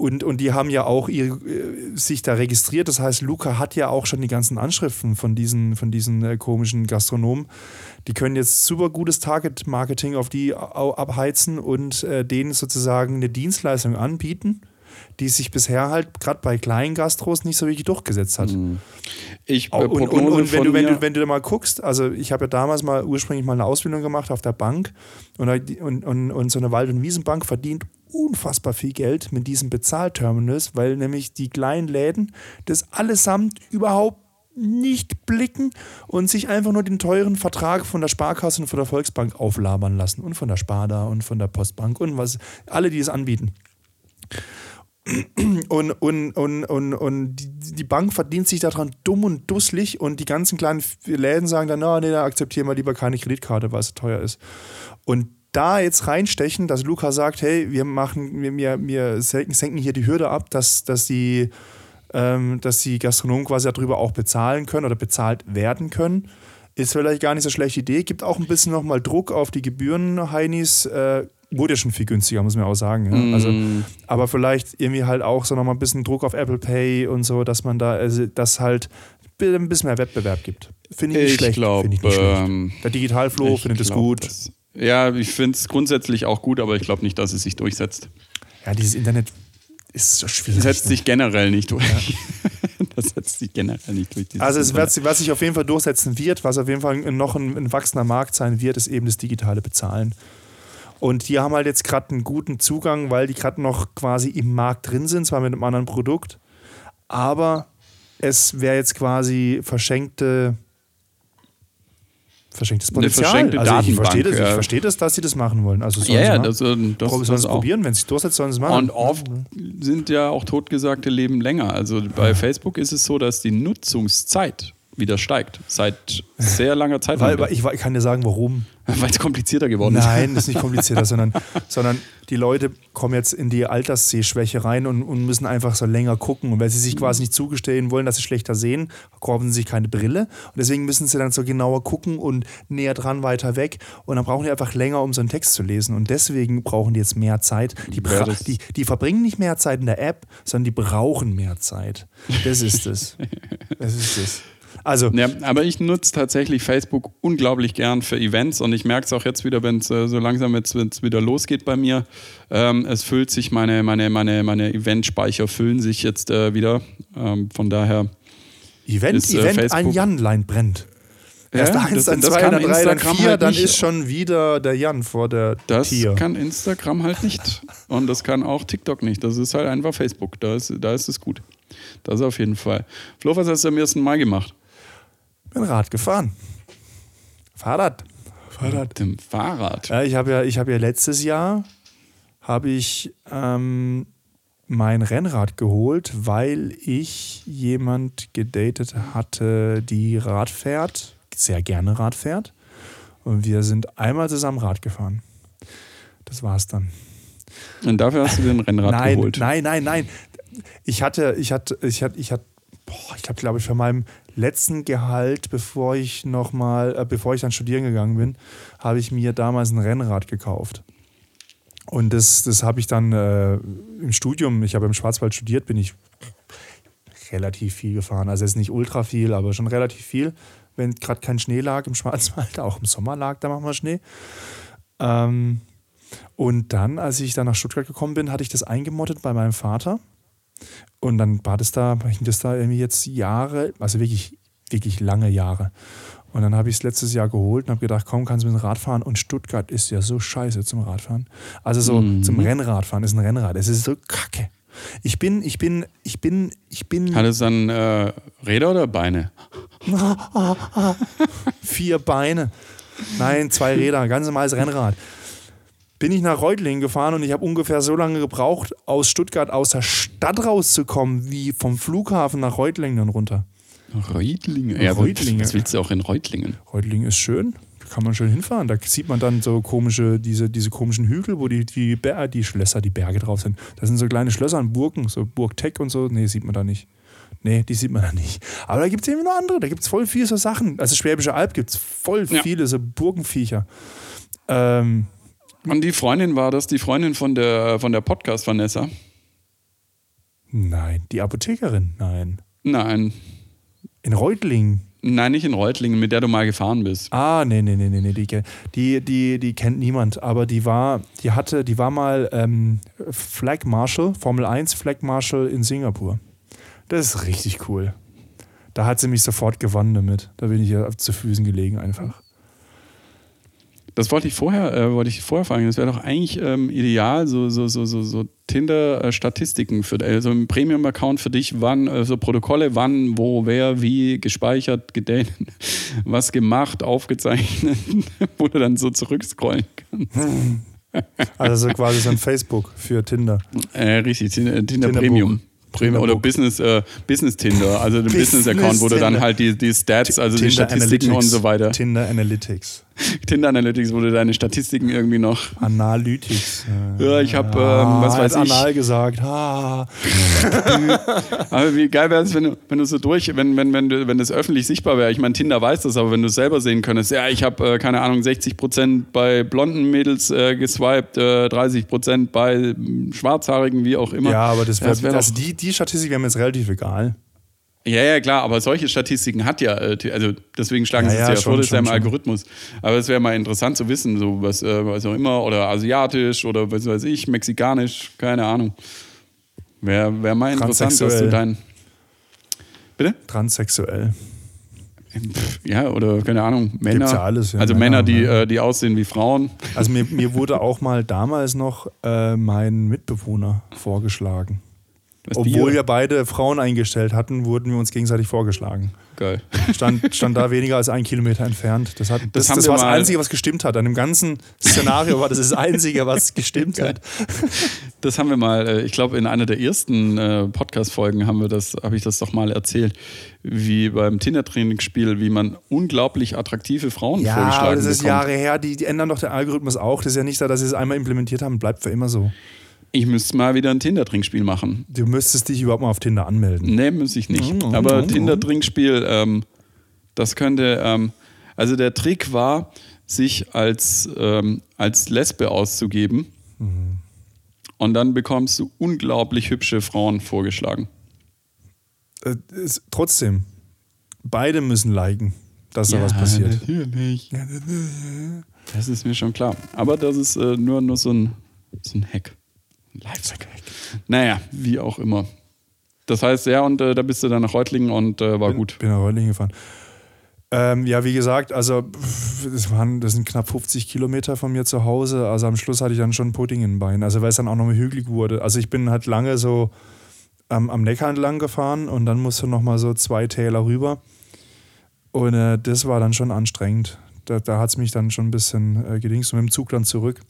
und, und die haben ja auch ihre, äh, sich da registriert. Das heißt, Luca hat ja auch schon die ganzen Anschriften von diesen, von diesen äh, komischen Gastronomen. Die können jetzt super gutes Target-Marketing auf die abheizen und äh, denen sozusagen eine Dienstleistung anbieten die sich bisher halt gerade bei kleinen Gastros nicht so wirklich durchgesetzt hat. Mhm. Ich, äh, und, und, und wenn, du, wenn, du, wenn du da mal guckst, also ich habe ja damals mal ursprünglich mal eine Ausbildung gemacht auf der Bank und, und, und, und so eine Wald- und Wiesenbank verdient unfassbar viel Geld mit diesen Bezahlterminals, weil nämlich die kleinen Läden das allesamt überhaupt nicht blicken und sich einfach nur den teuren Vertrag von der Sparkasse und von der Volksbank auflabern lassen und von der Sparda und von der Postbank und was alle, die es anbieten. Und, und, und, und, und die Bank verdient sich daran dumm und dusselig und die ganzen kleinen Läden sagen dann, no, nee, da akzeptieren wir lieber keine Kreditkarte, weil es teuer ist. Und da jetzt reinstechen, dass Luca sagt, hey, wir machen, wir, wir, wir senken hier die Hürde ab, dass, dass die, ähm, dass die Gastronomen quasi darüber auch bezahlen können oder bezahlt werden können, ist vielleicht gar nicht so eine schlechte Idee. Gibt auch ein bisschen nochmal Druck auf die Gebühren, Heinis. Äh, wurde ja schon viel günstiger, muss man auch sagen. Ja? Mm. Also, aber vielleicht irgendwie halt auch so nochmal ein bisschen Druck auf Apple Pay und so, dass man da, also, das halt ein bisschen mehr Wettbewerb gibt. Finde ich nicht ich schlecht. Glaub, Find ich nicht ähm, schlecht. Der Digitalflow findet es gut. Das, ja, ich finde es grundsätzlich auch gut, aber ich glaube nicht, dass es sich durchsetzt. Ja, dieses Internet ist so schwierig. Das setzt ne? sich generell nicht durch. Ja. das setzt sich generell nicht durch. Also es wird, was sich auf jeden Fall durchsetzen wird, was auf jeden Fall noch ein, ein wachsender Markt sein wird, ist eben das digitale Bezahlen. Und die haben halt jetzt gerade einen guten Zugang, weil die gerade noch quasi im Markt drin sind, zwar mit einem anderen Produkt, aber es wäre jetzt quasi verschenkte verschenktes Potenzial. Eine verschenkte also ich verstehe das, ja. ich verstehe das, dass sie das machen wollen. Also sollen ja, ja, das, das, das sollen sie probieren, wenn es sich durchsetzt, sollen sie es machen. Und oft sind ja auch totgesagte Leben länger. Also bei. Facebook ist es so, dass die Nutzungszeit wieder steigt. Seit sehr langer Zeit. Weil, ich, ich, kann dir sagen, warum. Weil es komplizierter geworden ist. Nein, das ist nicht komplizierter, sondern, sondern die Leute kommen jetzt in die Alterssehschwäche rein und, und, müssen einfach so länger gucken. Und weil sie sich quasi nicht zugestehen wollen, dass sie schlechter sehen, kaufen sie sich keine Brille. Und deswegen müssen sie dann so genauer gucken und näher dran, weiter weg. Und dann brauchen die einfach länger, um so einen Text zu lesen. Und deswegen brauchen die jetzt mehr Zeit. Die, die, die verbringen nicht mehr Zeit in der App, sondern die brauchen mehr Zeit. Das ist es. Das ist es. Also. Ja, aber ich nutze tatsächlich Facebook unglaublich gern für Events und ich merke es auch jetzt wieder, wenn es äh, so langsam jetzt wieder losgeht bei mir. Ähm, es füllt sich, meine, meine, meine, meine Eventspeicher füllen sich jetzt äh, wieder. Ähm, von daher. Event, ist, äh, Event, ein Facebook. Janlein brennt. Erst Ja, eins, das- dann das zwei, dann drei, dann vier, halt dann nicht. ist schon wieder der Jan vor der Das Tier. kann Instagram halt nicht. Und das kann auch TikTok nicht. Das ist halt einfach Facebook. Da ist, da ist es gut. Das auf jeden Fall. Flo, was hast du am 1. Mai gemacht? Bin Rad gefahren. Fahrrad. Fahrrad. Mit dem Fahrrad. Ja, ich habe ja, ich habe ja letztes Jahr habe ich ähm, mein Rennrad geholt, weil ich jemand gedatet hatte, die Rad fährt, sehr gerne Rad fährt. Und wir sind einmal zusammen Rad gefahren. Das war's dann. Und dafür hast du dir ein Rennrad nein, geholt. nein, nein, nein. Ich hatte, ich hatte, ich hatte, ich hatte, boah, ich habe, glaube ich, von meinem letzten Gehalt, bevor ich noch mal, äh, bevor ich dann studieren gegangen bin, habe ich mir damals ein Rennrad gekauft. Und das, das habe ich dann äh, im Studium, ich habe im Schwarzwald studiert, bin ich relativ viel gefahren. Also jetzt nicht ultra viel, aber schon relativ viel. Wenn gerade kein Schnee lag im Schwarzwald, auch im Sommer lag da manchmal Schnee. Ähm, und dann, als ich dann nach Stuttgart gekommen bin, hatte ich das eingemottet bei meinem Vater. Und dann war das da, hing das da irgendwie jetzt Jahre, also wirklich, wirklich lange Jahre. Und dann habe ich es letztes Jahr geholt und habe gedacht, komm, kannst du mit dem Rad fahren. Und Stuttgart ist ja so scheiße zum Radfahren. Also so zum Rennradfahren ist ein Rennrad. Es ist so kacke. Ich bin, ich bin, ich bin, ich bin Hat es dann äh, Räder oder Beine? vier Beine. Nein, zwei Räder, ganz normales Rennrad. Bin ich nach Reutlingen gefahren und ich habe ungefähr so lange gebraucht, aus Stuttgart aus der Stadt rauszukommen, wie vom Flughafen nach Reutlingen dann runter. Reutlingen. Ja, Reutlingen. Was willst du auch in Reutlingen? Reutlingen ist schön, da kann man schön hinfahren. Da sieht man dann so komische, diese, diese komischen Hügel, wo die, die, Ber die Schlösser, die Berge drauf sind. Das sind so kleine Schlösser und Burgen, so Burg Teck und so. Nee, sieht man da nicht. Nee, die sieht man da nicht. Aber da gibt es eben noch andere, da gibt es voll viele so Sachen. Also Schwäbische Alb gibt es voll Ja. viele so Burgenviecher. Ähm, Und die Freundin war das, die Freundin von der, von der Podcast Vanessa? nein, die Apothekerin, nein. Nein. In Reutlingen. Nein, nicht in Reutlingen, mit der du mal gefahren bist. Ah, nee, nee, nee, nee, nee. Die, die, die, die kennt niemand, aber die war, die hatte, die war mal ähm, Flag Marshal, Formel 1 Flag Marshal in Singapur. Das ist richtig cool. Da hat sie mich sofort gewonnen damit. Da bin ich ja zu Füßen gelegen einfach. Das wollte ich vorher, äh, wollte ich vorher fragen. Das wäre doch eigentlich ähm, ideal, so, so, so, so, so Tinder-Statistiken für also ein Premium-Account für dich, wann, äh, so Protokolle, wann, wo, wer, wie, gespeichert, gedatet, was gemacht, aufgezeichnet, wo du dann so zurückscrollen kannst. Also so quasi so ein Facebook für Tinder. Äh, richtig, Tinder, Tinder Tinderbook. Premium. Premium oder. Business, äh, Business Tinder, also der Business Business-Account, wo du dann Tinder. halt die, die Stats, also die Tinder Statistiken und so weiter. Tinder Analytics. Tinder Analytics, wo du deine Statistiken irgendwie noch. Analytics. Ja, ich habe, ähm, was Ah, weiß ich. Anal gesagt. Ah. Aber wie geil wäre es, wenn du, wenn du so durch, wenn, wenn, wenn, du, wenn das öffentlich sichtbar wäre. Ich meine, Tinder weiß das, aber wenn du es selber sehen könntest, ja, ich habe, äh, keine Ahnung, 60% bei blonden Mädels äh, geswiped, äh, 30% bei ähm, schwarzhaarigen, wie auch immer. Ja, aber das wäre Das wär also doch- die, die Statistik wäre mir jetzt relativ egal. Ja, ja, klar, aber solche Statistiken hat ja, äh, also deswegen schlagen Ja, sie es ja, ja, schon, vor, das ist ja im. Algorithmus. Aber es wäre mal interessant zu wissen, so was, äh, was auch immer, oder asiatisch oder was weiß ich, mexikanisch, keine Ahnung. Wäre wär mal interessant, dass du Transsexuell. dein. Bitte? Transsexuell. Pff, Ja, oder keine Ahnung, Männer. Gibt's ja alles, ja, also Männer, Männer, die, äh, die aussehen wie Frauen. Also mir, mir wurde auch mal damals noch äh, mein Mitbewohner vorgeschlagen. Obwohl wir beide Frauen eingestellt hatten, wurden wir uns gegenseitig vorgeschlagen. Geil. Stand, stand da weniger als einen Kilometer entfernt. Das, hat, das, das wir war das Einzige, was gestimmt hat. An dem ganzen Szenario war das das Einzige, was gestimmt hat. Das haben wir mal, äh, ich glaube, in einer der ersten äh, Podcast-Folgen haben wir das, habe ich das doch mal erzählt, wie beim Tinder-Trainingsspiel, wie man unglaublich attraktive Frauen Ja, vorgeschlagen aber das ist bekommt. Jahre her. Die, die ändern doch den Algorithmus auch. Das ist ja nicht so, dass sie es einmal implementiert haben. Bleibt für immer so. Ich müsste mal wieder ein Tinder-Trinkspiel machen. Du müsstest dich überhaupt mal auf Tinder anmelden. Nee, muss ich nicht. Mhm, Aber mhm, Tinder-Trinkspiel, ähm, das könnte, ähm, also der Trick war, sich als, ähm, als Lesbe auszugeben Mhm. und dann bekommst du unglaublich hübsche Frauen vorgeschlagen. Äh, ist, trotzdem, beide müssen liken, dass da was passiert. Natürlich. Das ist mir schon klar. Aber das ist äh, nur, nur so ein, so ein Hack. Lifehack. Naja, wie auch immer. Das heißt, ja, und äh, da bist du dann nach Reutlingen und äh, war gut. Bin nach Reutlingen gefahren. Ähm, ja, wie gesagt, also das, waren, das sind knapp 50 Kilometer von mir zu Hause. Also am Schluss hatte ich dann schon Pudding in den Beinen. Also weil es dann auch nochmal hügelig wurde. Also ich bin halt lange so am, am Neckar entlang gefahren und dann musste noch mal so zwei Täler rüber. Und äh, das war dann schon anstrengend. Da, da hat es mich dann schon ein bisschen äh, gedingst und mit dem Zug dann zurück.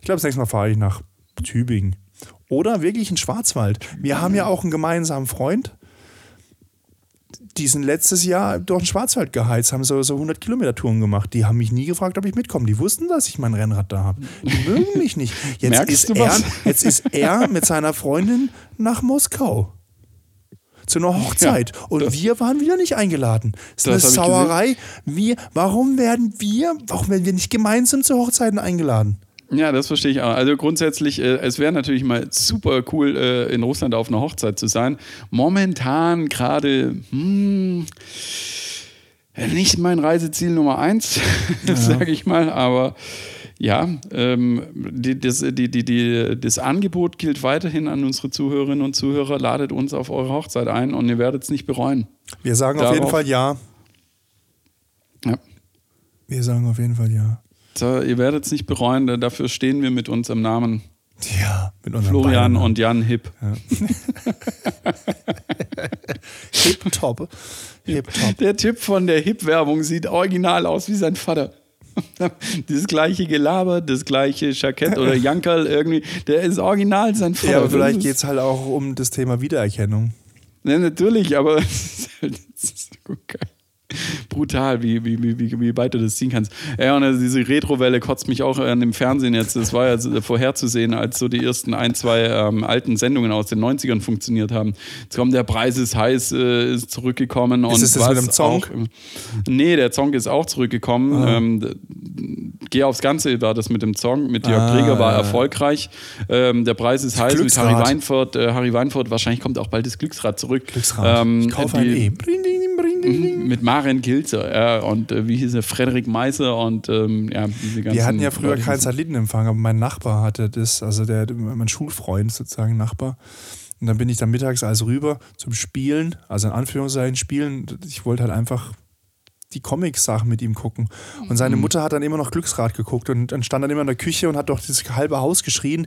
Ich glaube, das nächste Mal fahre ich nach Tübingen. Oder wirklich in Schwarzwald. Wir haben ja auch einen gemeinsamen Freund. Die sind letztes Jahr durch den Schwarzwald geheizt, haben so, so 100 Kilometer Touren gemacht. Die haben mich nie gefragt, ob ich mitkomme. Die wussten, dass ich mein Rennrad da habe. Die mögen mich nicht. Jetzt, Merkst ist er, jetzt ist er mit seiner Freundin nach Moskau. Zu einer Hochzeit. Und wir waren wieder nicht eingeladen. Das ist Das eine Sauerei. Wir, warum werden wir, warum werden wir nicht gemeinsam zu Hochzeiten eingeladen? Ja, das verstehe ich auch. Also grundsätzlich, äh, es wäre natürlich mal super cool, äh, in Russland auf einer Hochzeit zu sein. Momentan gerade hm, nicht mein Reiseziel Nummer eins, sage ich mal, aber ja, ähm, die, das, die, die, das Angebot gilt weiterhin an unsere Zuhörerinnen und Zuhörer. Ladet uns auf eure Hochzeit ein und ihr werdet es nicht bereuen. Wir sagen auf jeden Darauf- Fall ja. Ja. Wir sagen auf jeden Fall ja. So, ihr werdet es nicht bereuen, da- dafür stehen wir mit unserem Namen. Ja, mit unserem Florian Bayern. und Jan Hipp. Hip Top. Hip Top. Der Typ von der Hip-Werbung sieht original aus wie sein Vater. Das gleiche Gelaber, das gleiche Jackett oder Jankerl irgendwie, der ist original sein Vater. Ja, aber vielleicht Das geht es halt auch um das Thema Wiedererkennung. Ja, natürlich, aber es ist so geil. Brutal, wie, wie, wie, wie, weit du das ziehen kannst. Ja, und also diese Retrowelle kotzt mich auch an dem Fernsehen jetzt. Das war ja so vorherzusehen, als so die ersten ein, zwei ähm, alten Sendungen aus den 90ern funktioniert haben. Jetzt kommt der Preis ist heiß, äh, ist zurückgekommen. und es das mit dem Song? Auch, nee, der Song ist auch zurückgekommen. Ah. Ähm, Geh aufs Ganze war das mit dem Song. Mit Jörg Ah, Träger war ja. erfolgreich. Ähm, der Preis ist heiß mit Harry. Weinfurt. Äh, Harry Weinfurt, wahrscheinlich kommt auch bald das Glücksrad zurück. Glücksrad. Ähm, ich kaufe ein die- E. Ding. mit Maren Gilzer ja, und äh, wie hieß er, Frederik Meiser und ähm, ja, diese ganzen. Wir hatten ja früher keinen Satellitenempfang, aber mein Nachbar hatte das, also der, mein Schulfreund sozusagen, Nachbar. Und dann bin ich dann mittags also rüber zum Spielen, also in Anführungszeichen Spielen. Ich wollte halt einfach die Comics-Sachen mit ihm gucken. Und Mhm. seine Mutter hat dann immer noch Glücksrad geguckt und dann stand dann immer in der Küche und hat doch das halbe Haus geschrien.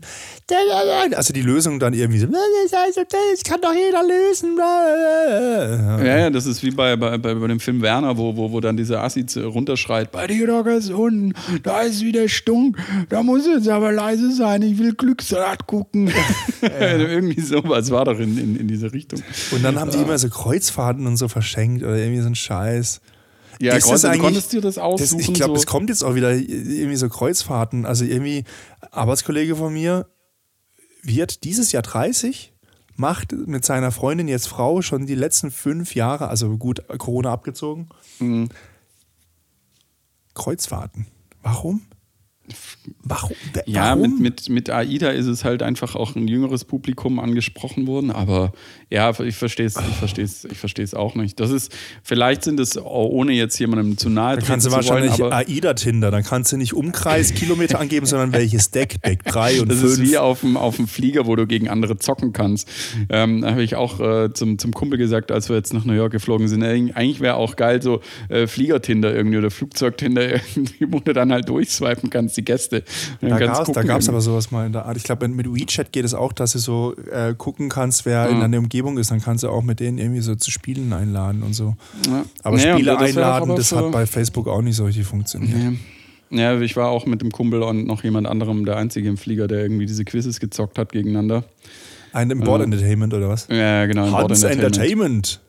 Also die Lösung dann irgendwie so, das kann doch jeder lösen. Ja, ja, das ist wie bei, bei, bei, dem Film Werner, wo, wo, wo dann dieser Assi zu- runterschreit: Bei dir doch ist unten, da ist wieder Stunk, da muss jetzt aber leise sein, ich will Glücksrad gucken. Irgendwie sowas war doch in, in, in diese Richtung. Und dann haben die immer so Kreuzfahrten und so verschenkt oder irgendwie so ein Scheiß. Ja, Ist das konntest, du eigentlich- konntest dir das Das, aussuchen? ich glaube, so? es kommt jetzt auch wieder irgendwie so Kreuzfahrten. Also irgendwie, Arbeitskollege von mir wird dieses Jahr 30, macht mit seiner Freundin, jetzt Frau, schon die letzten fünf Jahre, also gut, Corona abgezogen, Mhm. Kreuzfahrten. Warum? Warum? Ja, mit, mit, mit AIDA ist es halt einfach auch ein jüngeres Publikum angesprochen worden, aber ja, ich verstehe es, ich verstehe es, ich verstehe es auch nicht. Das ist, vielleicht sind es, auch ohne jetzt jemandem zu nahe Dann kannst du zu wollen, wahrscheinlich aber AIDA-Tinder, dann kannst du nicht Umkreis, Kilometer angeben, sondern welches Deck, Deck 3 und das 5. ist wie auf dem, auf dem Flieger, wo du gegen andere zocken kannst. Ähm, da habe ich auch äh, zum, zum Kumpel gesagt, als wir jetzt nach New York geflogen sind, eig- eigentlich wäre auch geil so äh, Fliegertinder irgendwie oder Flugzeugtinder irgendwie, wo du dann halt durchswipen kannst, die Gäste. Da gab es aber sowas mal in der Art. Ich glaube, mit WeChat geht es auch, dass du so äh, gucken kannst, wer in Mhm. deiner Umgebung ist. Dann kannst du auch mit denen irgendwie so zu Spielen einladen und so. Ja. Aber Nee, Spiele das einladen, das für- hat bei Facebook auch nicht so richtig funktioniert. Nee. Ja, ich war auch mit dem Kumpel und noch jemand anderem der Einzige im Flieger, der irgendwie diese Quizzes gezockt hat gegeneinander. Ein Board Entertainment oder was? Ja, genau. im Hans Entertainment. Ja,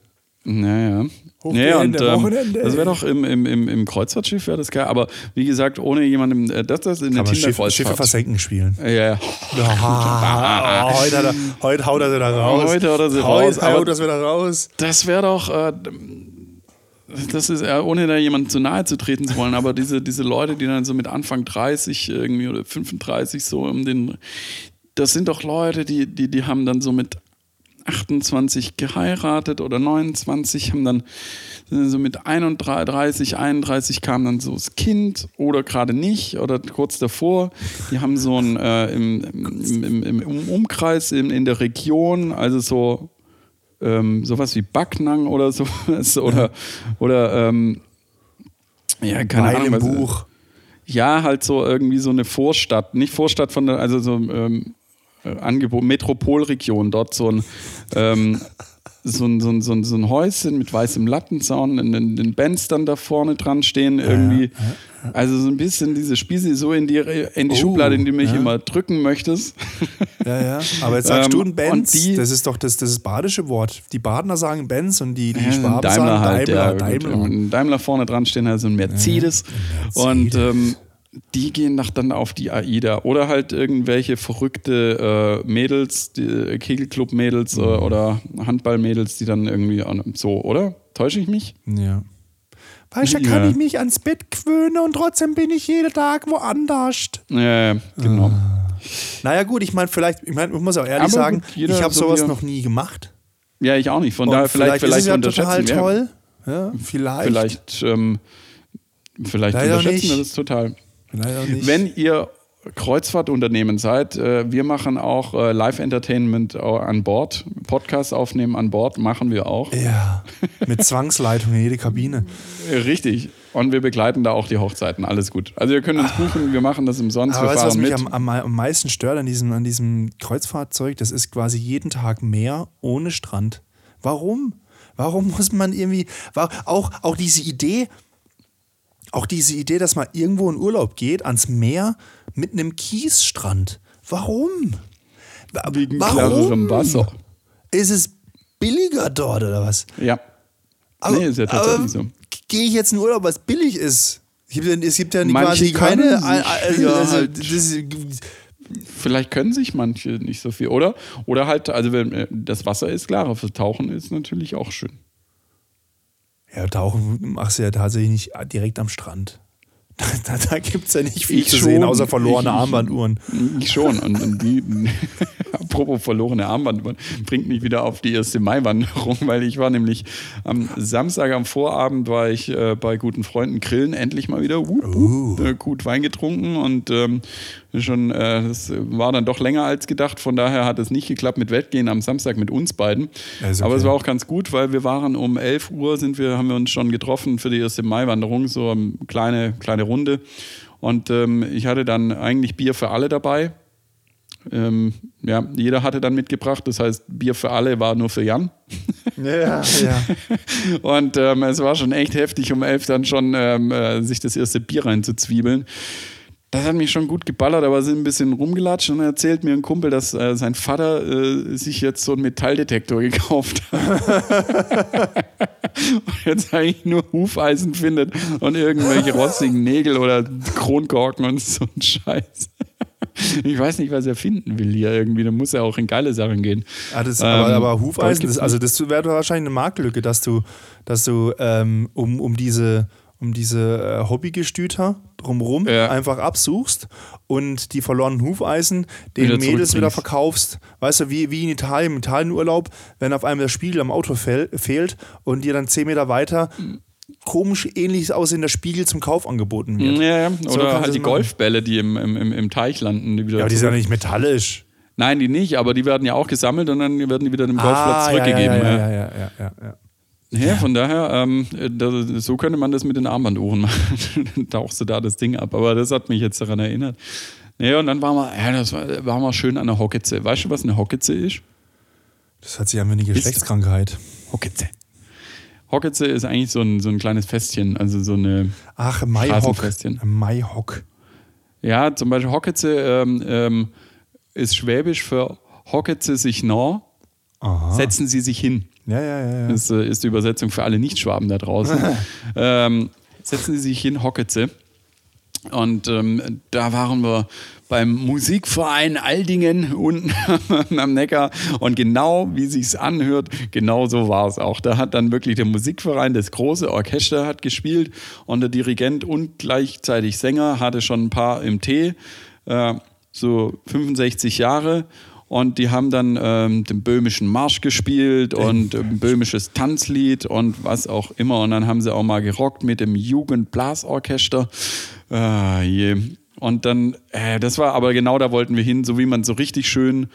ja. Hoch Ja, die und ähm, das wäre doch im, im, im, im Kreuzfahrtschiff wäre das geil. Aber wie gesagt, ohne jemandem, äh, das, das in der Kann man Schiffe, versenken spielen. Ja, ja. Ah, heute, hat er, heute haut er sie da raus. Heute haut er sie heute raus, aber- haut er sie wieder raus. Das wäre doch, äh, das ist, äh, ohne da jemandem zu nahe zu treten zu wollen, aber diese, diese Leute, die dann so mit Anfang 30 irgendwie oder 35 so um den, das sind doch Leute, die, die, die haben dann so mit 28 geheiratet oder 29, haben dann so mit 31, 31 kam dann so das Kind oder gerade nicht oder kurz davor. Die haben so ein äh, im, im, im, im Umkreis in, in der Region, also so ähm, sowas wie Backnang oder sowas oder, oder ähm, ja, keine Ahnung. was- Buch. Ja, halt so irgendwie so eine Vorstadt, nicht Vorstadt von der, also so ähm, äh, Angebot, Metropolregion, dort so ein, ähm, so ein, so ein, so ein, so ein Häuschen mit weißem Lattenzaun, in den, den Bands dann da vorne dran stehen, irgendwie. Also so ein bisschen diese Spieße so in die, in die Oh, Schublade, in die du mich ja. immer drücken möchtest. Ja, ja. Aber jetzt sagst Ähm, du ein Benz, die- das ist doch das, das ist badische Wort. Die Badener sagen Benz und die, die Ja, Schwaben Daimler sagen halt, Daimler. Daimler. Daimler vorne dran stehen, also ein Mercedes. Und ähm, die gehen nach, dann auf die AIDA. Oder halt irgendwelche verrückte äh, Mädels, äh, Kegelclub-Mädels äh, Mhm. oder Handball-Mädels, die dann irgendwie so, oder? Täusche ich mich? Ja. Weißt du, Ja. kann ich mich ans Bett gewöhnen und trotzdem bin ich jeden Tag woanders. Ja, ja, genau. Naja, gut, ich meine, vielleicht, ich meine, ich muss auch ehrlich Aber sagen, gut, ich habe so sowas noch nie gemacht. Ja, ich auch nicht. Von Und daher vielleicht, vielleicht, ist es ja unterschätzen total toll. Ja, vielleicht. Vielleicht, ähm, vielleicht Leider unterschätzen nicht. wir das total. Wenn ihr Kreuzfahrtunternehmen seid, äh, wir machen auch äh, Live-Entertainment an Bord, Podcast aufnehmen an Bord, machen wir auch. ja, mit Zwangsleitung in jede Kabine. Äh, Richtig. Und wir begleiten da auch die Hochzeiten, alles gut. Also ihr könnt uns buchen, wir machen das umsonst, Aber wir weißt was mich am, am, am meisten stört an diesem, an diesem Kreuzfahrtzeug? Das ist quasi jeden Tag Meer ohne Strand. Warum? Warum muss man irgendwie. Auch, auch diese Idee, auch diese Idee, dass man irgendwo in Urlaub geht, ans Meer mit einem Kiesstrand. Warum? Wa- Wegen klarerem Wasser. Ist es billiger dort oder was? Ja. Aber, nee, ist ja tatsächlich so. Gehe ich jetzt in Urlaub, was billig ist? Es gibt ja, es gibt ja quasi keine. Also, also, halt- das, Vielleicht können sich manche nicht so viel, oder? Oder halt, also wenn äh, das Wasser ist klarer, für Tauchen ist natürlich auch schön. Ja, tauchen machst du ja tatsächlich nicht direkt am Strand. Da, da, da gibt es ja nicht viel Ich zu schon. sehen, außer verlorene Ich- Armbanduhren. Ich schon. Und, und die, apropos verlorene Armband, bringt mich wieder auf die erste Maiwanderung, weil ich war nämlich am Samstag am Vorabend war ich äh, bei guten Freunden grillen, endlich mal wieder wup, wup, äh, gut Wein getrunken und ähm, schon, äh, das war dann doch länger als gedacht. Von daher hat es nicht geklappt mit Wettgehen am Samstag mit uns beiden. Ist Aber okay. es war auch ganz gut, weil wir waren um 11 Uhr, sind wir, haben wir uns schon getroffen für die erste Maiwanderung, so eine kleine, kleine Runde. Und ähm, ich hatte dann eigentlich Bier für alle dabei. Ähm, ja, jeder hatte dann mitgebracht, das heißt, Bier für alle war nur für Jan. Ja, ja. Und ähm, es war schon echt heftig, um elf dann schon ähm, äh, sich das erste Bier reinzuzwiebeln. Das hat mich schon gut geballert, aber sind ein bisschen rumgelatscht und dann erzählt mir ein Kumpel, dass äh, sein Vater äh, sich jetzt so einen Metalldetektor gekauft hat. und jetzt eigentlich nur Hufeisen findet und irgendwelche rostigen Nägel oder Kronkorken und so ein Scheiß. Ich weiß nicht, was er finden will hier irgendwie. Da muss er auch in geile Sachen gehen. Ah, das, aber, Ähm, aber Hufeisen, gibt's das, also das wäre wahrscheinlich eine Marktlücke, dass du, dass du ähm, um, um diese, um diese äh, Hobbygestüter drumherum Ja. einfach absuchst und die verlorenen Hufeisen den Wieder Mädels wieder verkaufst. Weißt du, wie, wie in Italien, im Italienurlaub, wenn auf einmal der Spiegel am Auto fehl, fehlt und dir dann zehn Meter weiter komisch ähnliches aussehender Spiegel zum Kauf angeboten wird. Ja, ja. So Oder kannst halt die machen. Golfbälle, die im, im, im, Teich landen. Die wieder Ja, aber die sind ja nicht metallisch. Nein, die nicht, aber die werden ja auch gesammelt und dann werden die wieder dem Golfplatz Ah, zurückgegeben. Ja, Ja, ja, ja, ja, ja, ja. Von daher, ähm, da, so könnte man das mit den Armbanduhren machen. dann tauchst du da das Ding ab. Aber das hat mich jetzt daran erinnert. Ja, und dann waren wir, ja, das war, waren wir schön an der Hocketze. Weißt du, was eine Hocketze ist? Das hört sich an wie eine Geschlechtskrankheit. Hocketze. Hocketze ist eigentlich so ein, so ein kleines Festchen, also so eine, Ach, Maihock. Straßenfestchen. Maihock. ja, zum Beispiel Hocketze ähm, ähm, ist schwäbisch für Hocketze sich nah, Aha. setzen Sie sich hin. Ja, ja, ja. ja. Das äh, ist die Übersetzung für alle Nichtschwaben da draußen. ähm, setzen Sie sich hin, Hocketze. Und ähm, da waren wir beim Musikverein Aldingen unten am Neckar. Und genau wie sich's anhört, genau so war es auch. Da hat dann wirklich der Musikverein, das große Orchester hat gespielt und der Dirigent und gleichzeitig Sänger hatte schon ein paar im Tee, äh, so 65 Jahre. Und die haben dann ähm, den böhmischen Marsch gespielt und ähm, böhmisches Tanzlied und was auch immer. Und dann haben sie auch mal gerockt mit dem Jugendblasorchester. Ah, je. Und dann, äh, das war aber genau da wollten wir hin, so wie man so richtig schön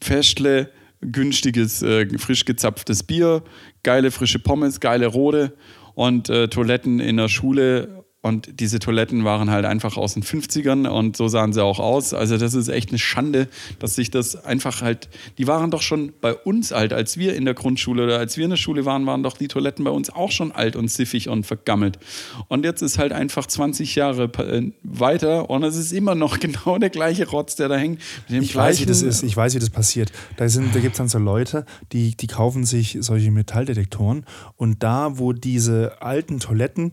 Festle günstiges, äh, frisch gezapftes Bier, geile frische Pommes, geile Rode und äh, Toiletten in der Schule und diese Toiletten waren halt einfach aus den 50ern und so sahen sie auch aus. Also das ist echt eine Schande, dass sich das einfach halt, die waren doch schon bei uns alt, als wir in der Grundschule oder als wir in der Schule waren, waren doch die Toiletten bei uns auch schon alt und siffig und vergammelt. Und jetzt ist halt einfach 20 Jahre äh, weiter und es ist immer noch genau der gleiche Rotz, der da hängt. Ich weiß, wie das ist, ich weiß, wie das passiert. Da, sind, da gibt es dann so Leute, die, die kaufen sich solche Metalldetektoren und da, wo diese alten Toiletten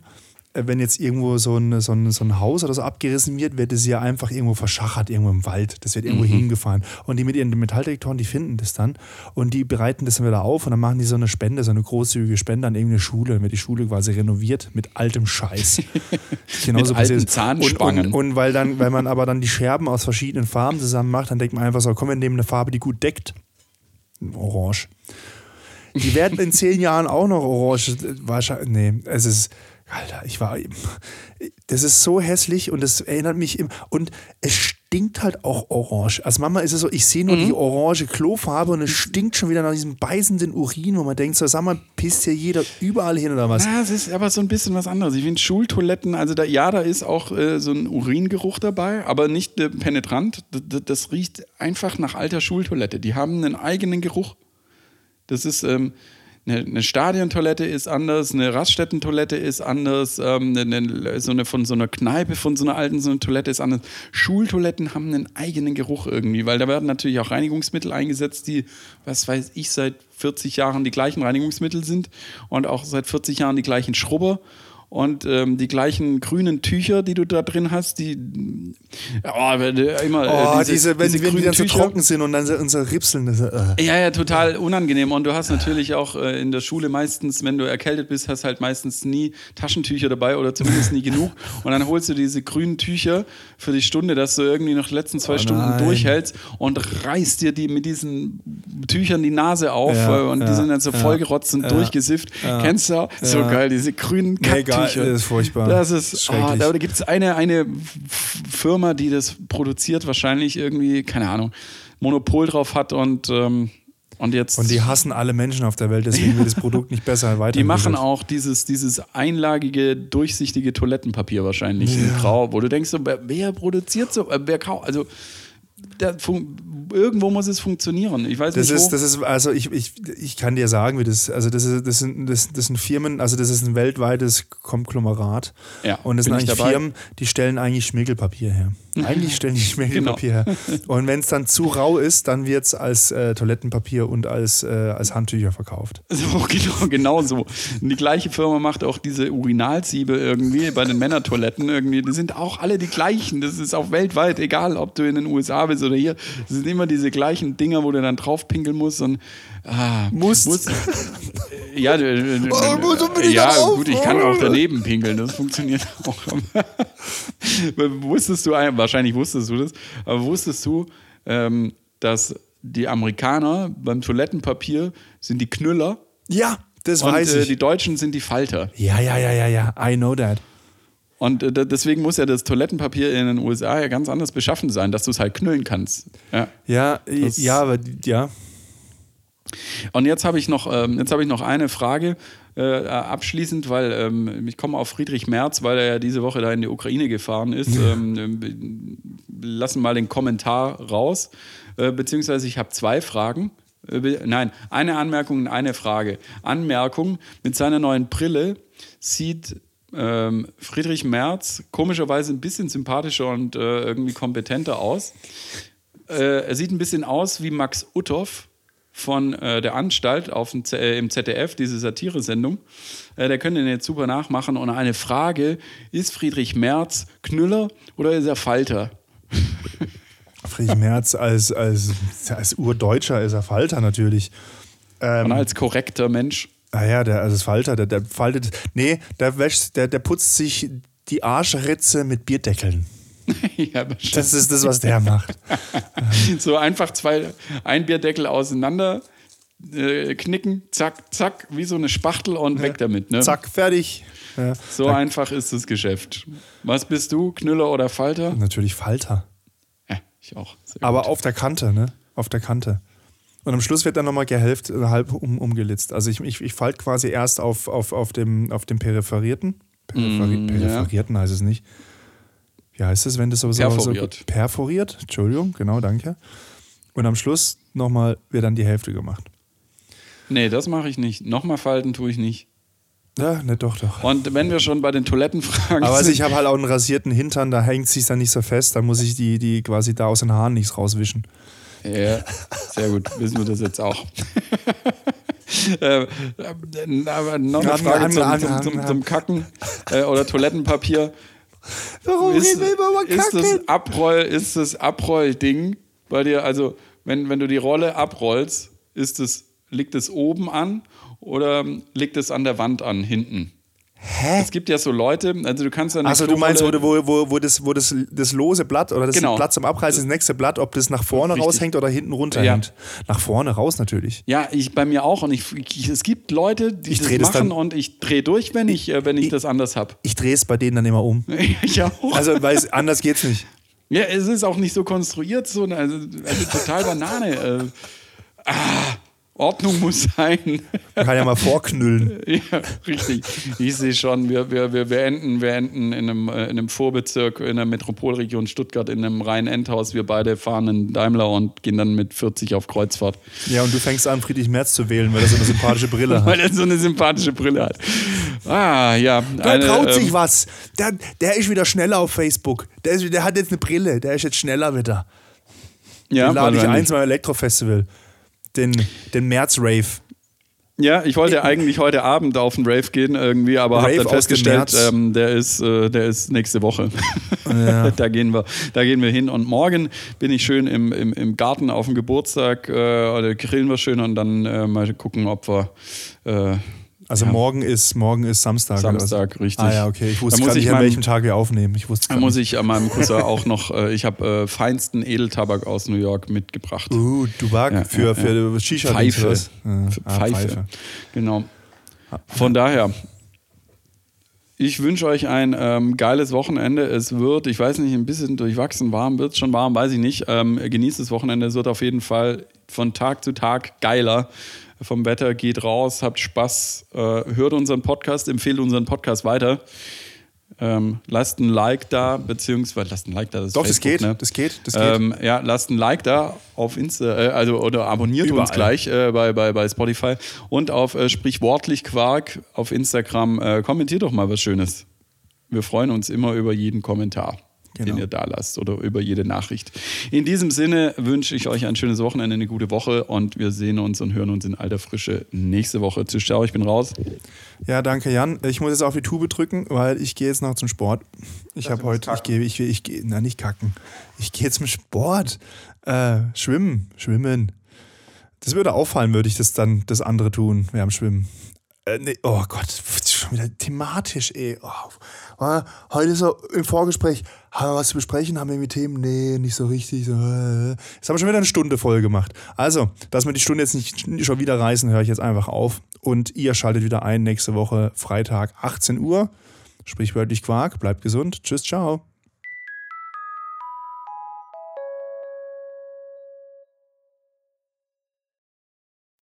wenn jetzt irgendwo so ein, so, ein, so ein Haus oder so abgerissen wird, wird es ja einfach irgendwo verschachert, irgendwo im Wald. Das wird irgendwo mhm. hingefahren. Und die mit ihren Metalldetektoren, die finden das dann und die bereiten das dann wieder auf und dann machen die so eine Spende, so eine großzügige Spende an irgendeine Schule. Dann wird die Schule quasi renoviert mit altem Scheiß. Genauso mit alten Zahnspangen. Und, und, und, weil, dann, weil man aber dann die Scherben aus verschiedenen Farben zusammen macht, dann denkt man einfach so, komm, wir nehmen eine Farbe, die gut deckt. Orange. Die werden in zehn Jahren auch noch orange. Wahrscheinlich, nee, es ist Alter, ich war. Das ist so hässlich und das erinnert mich im. Und es stinkt halt auch orange. Als Mama ist es so, ich sehe nur mhm. die orange Klofarbe und es stinkt schon wieder nach diesem beißenden Urin, wo man denkt, so, sag mal, pisst hier jeder überall hin oder was? Ja, es ist aber so ein bisschen was anderes. Ich finde Schultoiletten, also da, ja, da ist auch äh, so ein Uringeruch dabei, aber nicht äh, penetrant. Das, das, riecht einfach nach alter Schultoilette. Die haben einen eigenen Geruch. Das ist. Ähm, eine, eine Stadiontoilette ist anders, eine Raststättentoilette ist anders, ähm, eine, so eine von so einer Kneipe, von so einer alten so eine Toilette ist anders. Schultoiletten haben einen eigenen Geruch irgendwie, weil da werden natürlich auch Reinigungsmittel eingesetzt, die, was weiß ich, seit 40 Jahren die gleichen Reinigungsmittel sind und auch seit 40 Jahren die gleichen Schrubber und ähm, die gleichen grünen Tücher, die du da drin hast, die oh, immer oh, äh, diese, diese, wenn, diese wenn die dann so trocken sind und dann so, und so ripseln. Das, äh. Ja, ja, total unangenehm. Und du hast natürlich auch äh, in der Schule meistens, wenn du erkältet bist, hast halt meistens nie Taschentücher dabei oder zumindest nie genug. Und dann holst du diese grünen Tücher für die Stunde, dass du irgendwie noch die letzten zwei oh, Stunden nein. durchhältst und reißt dir die mit diesen Tüchern die Nase auf ja, äh, und ja, die sind dann so vollgerotzt und durchgesifft. Kennst du? So geil, diese grünen Tücher. Das ist furchtbar. Das ist, oh, da gibt es eine, eine Firma, die das produziert, wahrscheinlich irgendwie, keine Ahnung, Monopol drauf hat und ähm, und, jetzt, und die hassen alle Menschen auf der Welt, deswegen wird das Produkt nicht besser weiter. Die machen auch dieses, dieses einlagige, durchsichtige Toilettenpapier wahrscheinlich ja. in Grau, wo du denkst, so, wer, produziert so, wer kauft, also irgendwo muss es funktionieren. Ich weiß das nicht. Ist, wo. Das ist, also ich, ich, ich kann dir sagen, wie das, also das, ist, das, sind, das, das sind Firmen, also das ist ein weltweites Konglomerat. Ja, und das sind eigentlich Firmen, die stellen eigentlich Schmirgelpapier her. Eigentlich stellen die Schmirgelpapier genau. her. Und wenn es dann zu rau ist, dann wird es als äh, Toilettenpapier und als, äh, als Handtücher verkauft. So, genau, genau so. Und die gleiche Firma macht auch diese Urinalsiebe irgendwie bei den Männertoiletten irgendwie. Die sind auch alle die gleichen. Das ist auch weltweit, egal ob du in den USA bist oder hier. Das sind immer diese gleichen Dinger, wo du dann drauf pinkeln musst und ah, musst. musst ja, oh, ja gut, ich kann auch daneben pinkeln, das funktioniert auch. wusstest du, wahrscheinlich wusstest du das, aber wusstest du, ähm, dass die Amerikaner beim Toilettenpapier sind die Knüller? Ja, das und, weiß äh, ich. Äh, die Deutschen sind die Falter. Ja, ja, ja, ja, ja. I know that. Und äh, deswegen muss ja das Toilettenpapier in den USA ja ganz anders beschaffen sein, dass du es halt knüllen kannst. Ja, ja, ja aber ja. Und jetzt habe ich noch, ähm, jetzt habe ich noch eine Frage äh, abschließend, weil ähm, ich komme auf Friedrich Merz, weil er ja diese Woche da in die Ukraine gefahren ist. Ähm, lassen mal den Kommentar raus, äh, beziehungsweise ich habe zwei Fragen. Äh, nein, eine Anmerkung und eine Frage. Anmerkung: Mit seiner neuen Brille sieht ähm, Friedrich Merz komischerweise ein bisschen sympathischer und äh, irgendwie kompetenter aus. Äh, er sieht ein bisschen aus wie Max Uthoff von äh, der Anstalt auf dem Z äh, im ZDF, diese Satiresendung. Äh, der könnte den jetzt super nachmachen. Und eine Frage: Ist Friedrich Merz Knüller oder ist er Falter? Friedrich Merz als, als, als Urdeutscher ist er Falter natürlich. Ähm, Und als korrekter Mensch. Ah ja, der, also das Falter, der, der faltet. Nee, der wäscht, der, der putzt sich die Arschritze mit Bierdeckeln. ja, das, das ist das, was der macht. so einfach zwei, ein Bierdeckel auseinander äh, knicken, zack, zack, wie so eine Spachtel und ja. weg damit. Ne? Zack, fertig. Ja. So da einfach ist das Geschäft. Was bist du, Knüller oder Falter? Natürlich Falter. Ja, ich auch. Aber auf der Kante, ne? Auf der Kante. Und am Schluss wird dann nochmal gehälft, äh, halb um, umgelitzt. Also ich, ich, ich falte quasi erst auf, auf, auf, dem, auf dem Peripherierten. Peripheri Mm, ja. Peripherierten heißt es nicht. Wie heißt es, wenn das so so- Perforiert. So, perforiert, Entschuldigung, genau, danke. Und am Schluss nochmal wird dann die Hälfte gemacht. Nee, das mache ich nicht. Nochmal falten tue ich nicht. Ja, ne, doch, doch. Und wenn wir schon bei den Toilettenfragen Aber also ich habe halt auch einen rasierten Hintern, da hängt sich dann nicht so fest, da muss ich die, die quasi da aus den Haaren nichts rauswischen. Ja, sehr gut. Wissen wir das jetzt auch. äh, aber noch eine Frage zum, zum, zum, zum Kacken äh, oder Toilettenpapier. Warum Ist, ist das Abroll, ist das Abrollding bei dir, also wenn, wenn du die Rolle abrollst, ist es, liegt es oben an oder liegt es an der Wand an, hinten? Hä? Es gibt ja so Leute, also du kannst dann Achso, du meinst, wo, wo, wo, wo, das, wo das, das lose Blatt oder das Genau. Blatt zum Abreißen, das nächste Blatt, ob das nach vorne Richtig. raushängt oder hinten runter Ja. Nach vorne raus natürlich. Ja, ich bei mir auch. Und ich, ich, es gibt Leute, die Ich das das machen und ich drehe durch, wenn ich, äh, wenn ich, Ich- das anders habe. Ich drehe es bei denen dann immer um. ich auch. Also, weil es, anders geht's nicht. ja, es ist auch nicht so konstruiert, so eine, also, also total Banane. Äh, ah, Ordnung muss sein. Man kann ja mal vorknüllen. ja, richtig. Ich sehe schon, wir, wir, wir, wir, enden, wir enden in einem, äh, in einem Vorbezirk in der Metropolregion Stuttgart in einem reinen Endhaus. Wir beide fahren einen Daimler und gehen dann mit 40 auf Kreuzfahrt. Ja, und du fängst an, Friedrich Merz zu wählen, weil er so eine sympathische Brille Weil hat. er so eine sympathische Brille hat. Ah, ja. Der traut ähm, sich was. Der, der ist wieder schneller auf Facebook. Der, ist, der hat jetzt eine Brille. Der ist jetzt schneller wieder. Ja, Den lade ich weil- ein zum Elektrofestival. Den, den März-Rave. Ja, ich wollte eigentlich heute Abend auf den Rave gehen irgendwie, aber habe dann festgestellt, ähm, der, ist, äh, der ist nächste Woche. da, gehen wir, da gehen wir hin. Und morgen bin ich schön im, im, im Garten auf dem Geburtstag, äh, oder grillen wir schön und dann äh, mal gucken, ob wir Also morgen ist morgen ist Samstag. Samstag, richtig. Ah ja, okay. Ich wusste Da muss nicht, ich an meinem- welchem Tag wir aufnehmen. Ich wusste Da muss ich an meinem Cousin auch noch, äh, ich habe äh, feinsten Edeltabak aus New York mitgebracht. Uh, Dubak Ja, für, ja, für Shisha. Pfeife. Ja, Für ah, Pfeife. Genau. Von daher, ich wünsche euch ein ähm, geiles Wochenende. Es wird, ich weiß nicht, ein bisschen durchwachsen warm, wird es schon warm, weiß ich nicht. Ähm, genießt das Wochenende, es wird auf jeden Fall von Tag zu Tag geiler. Vom Wetter geht raus, habt Spaß, äh, hört unseren Podcast, empfehlt unseren Podcast weiter. Ähm, lasst ein Like da, beziehungsweise lasst ein Like da. Das ist Doch, das Facebook, geht, ne? das geht, das geht. Ähm, ja, lasst ein Like da auf Insta, äh, also oder abonniert uns Überall. gleich äh, bei, bei, bei Spotify und auf äh, sprichwortlich Quark auf Instagram. Äh, kommentiert doch mal was Schönes. Wir freuen uns immer über jeden Kommentar, den Genau. ihr da lasst oder über jede Nachricht. In diesem Sinne wünsche ich euch ein schönes Wochenende, eine gute Woche und wir sehen uns und hören uns in alter Frische nächste Woche. Tschüss, ciao, ich bin raus. Ja, danke Jan. Ich muss jetzt auf die Tube drücken, weil ich gehe jetzt noch zum Sport. Ich habe heute, ich gehe, ich, ich gehe, na nicht kacken. Ich gehe zum Sport. Äh, schwimmen, schwimmen. Das würde auffallen, würde ich das dann das andere tun, während Schwimmen. Äh, nee, oh Gott, schon wieder thematisch, ey. Oh. Ah, Heute so im Vorgespräch, haben wir was zu besprechen, haben wir irgendwie Themen? Nee, nicht so richtig. So, äh. Jetzt haben wir schon wieder eine Stunde voll gemacht. Also, dass wir die Stunde jetzt nicht schon wieder reißen, höre ich jetzt einfach auf. Und ihr schaltet wieder ein nächste Woche, Freitag, 18 Uhr. Sprichwörtlich Quark. Bleibt gesund. Tschüss, ciao.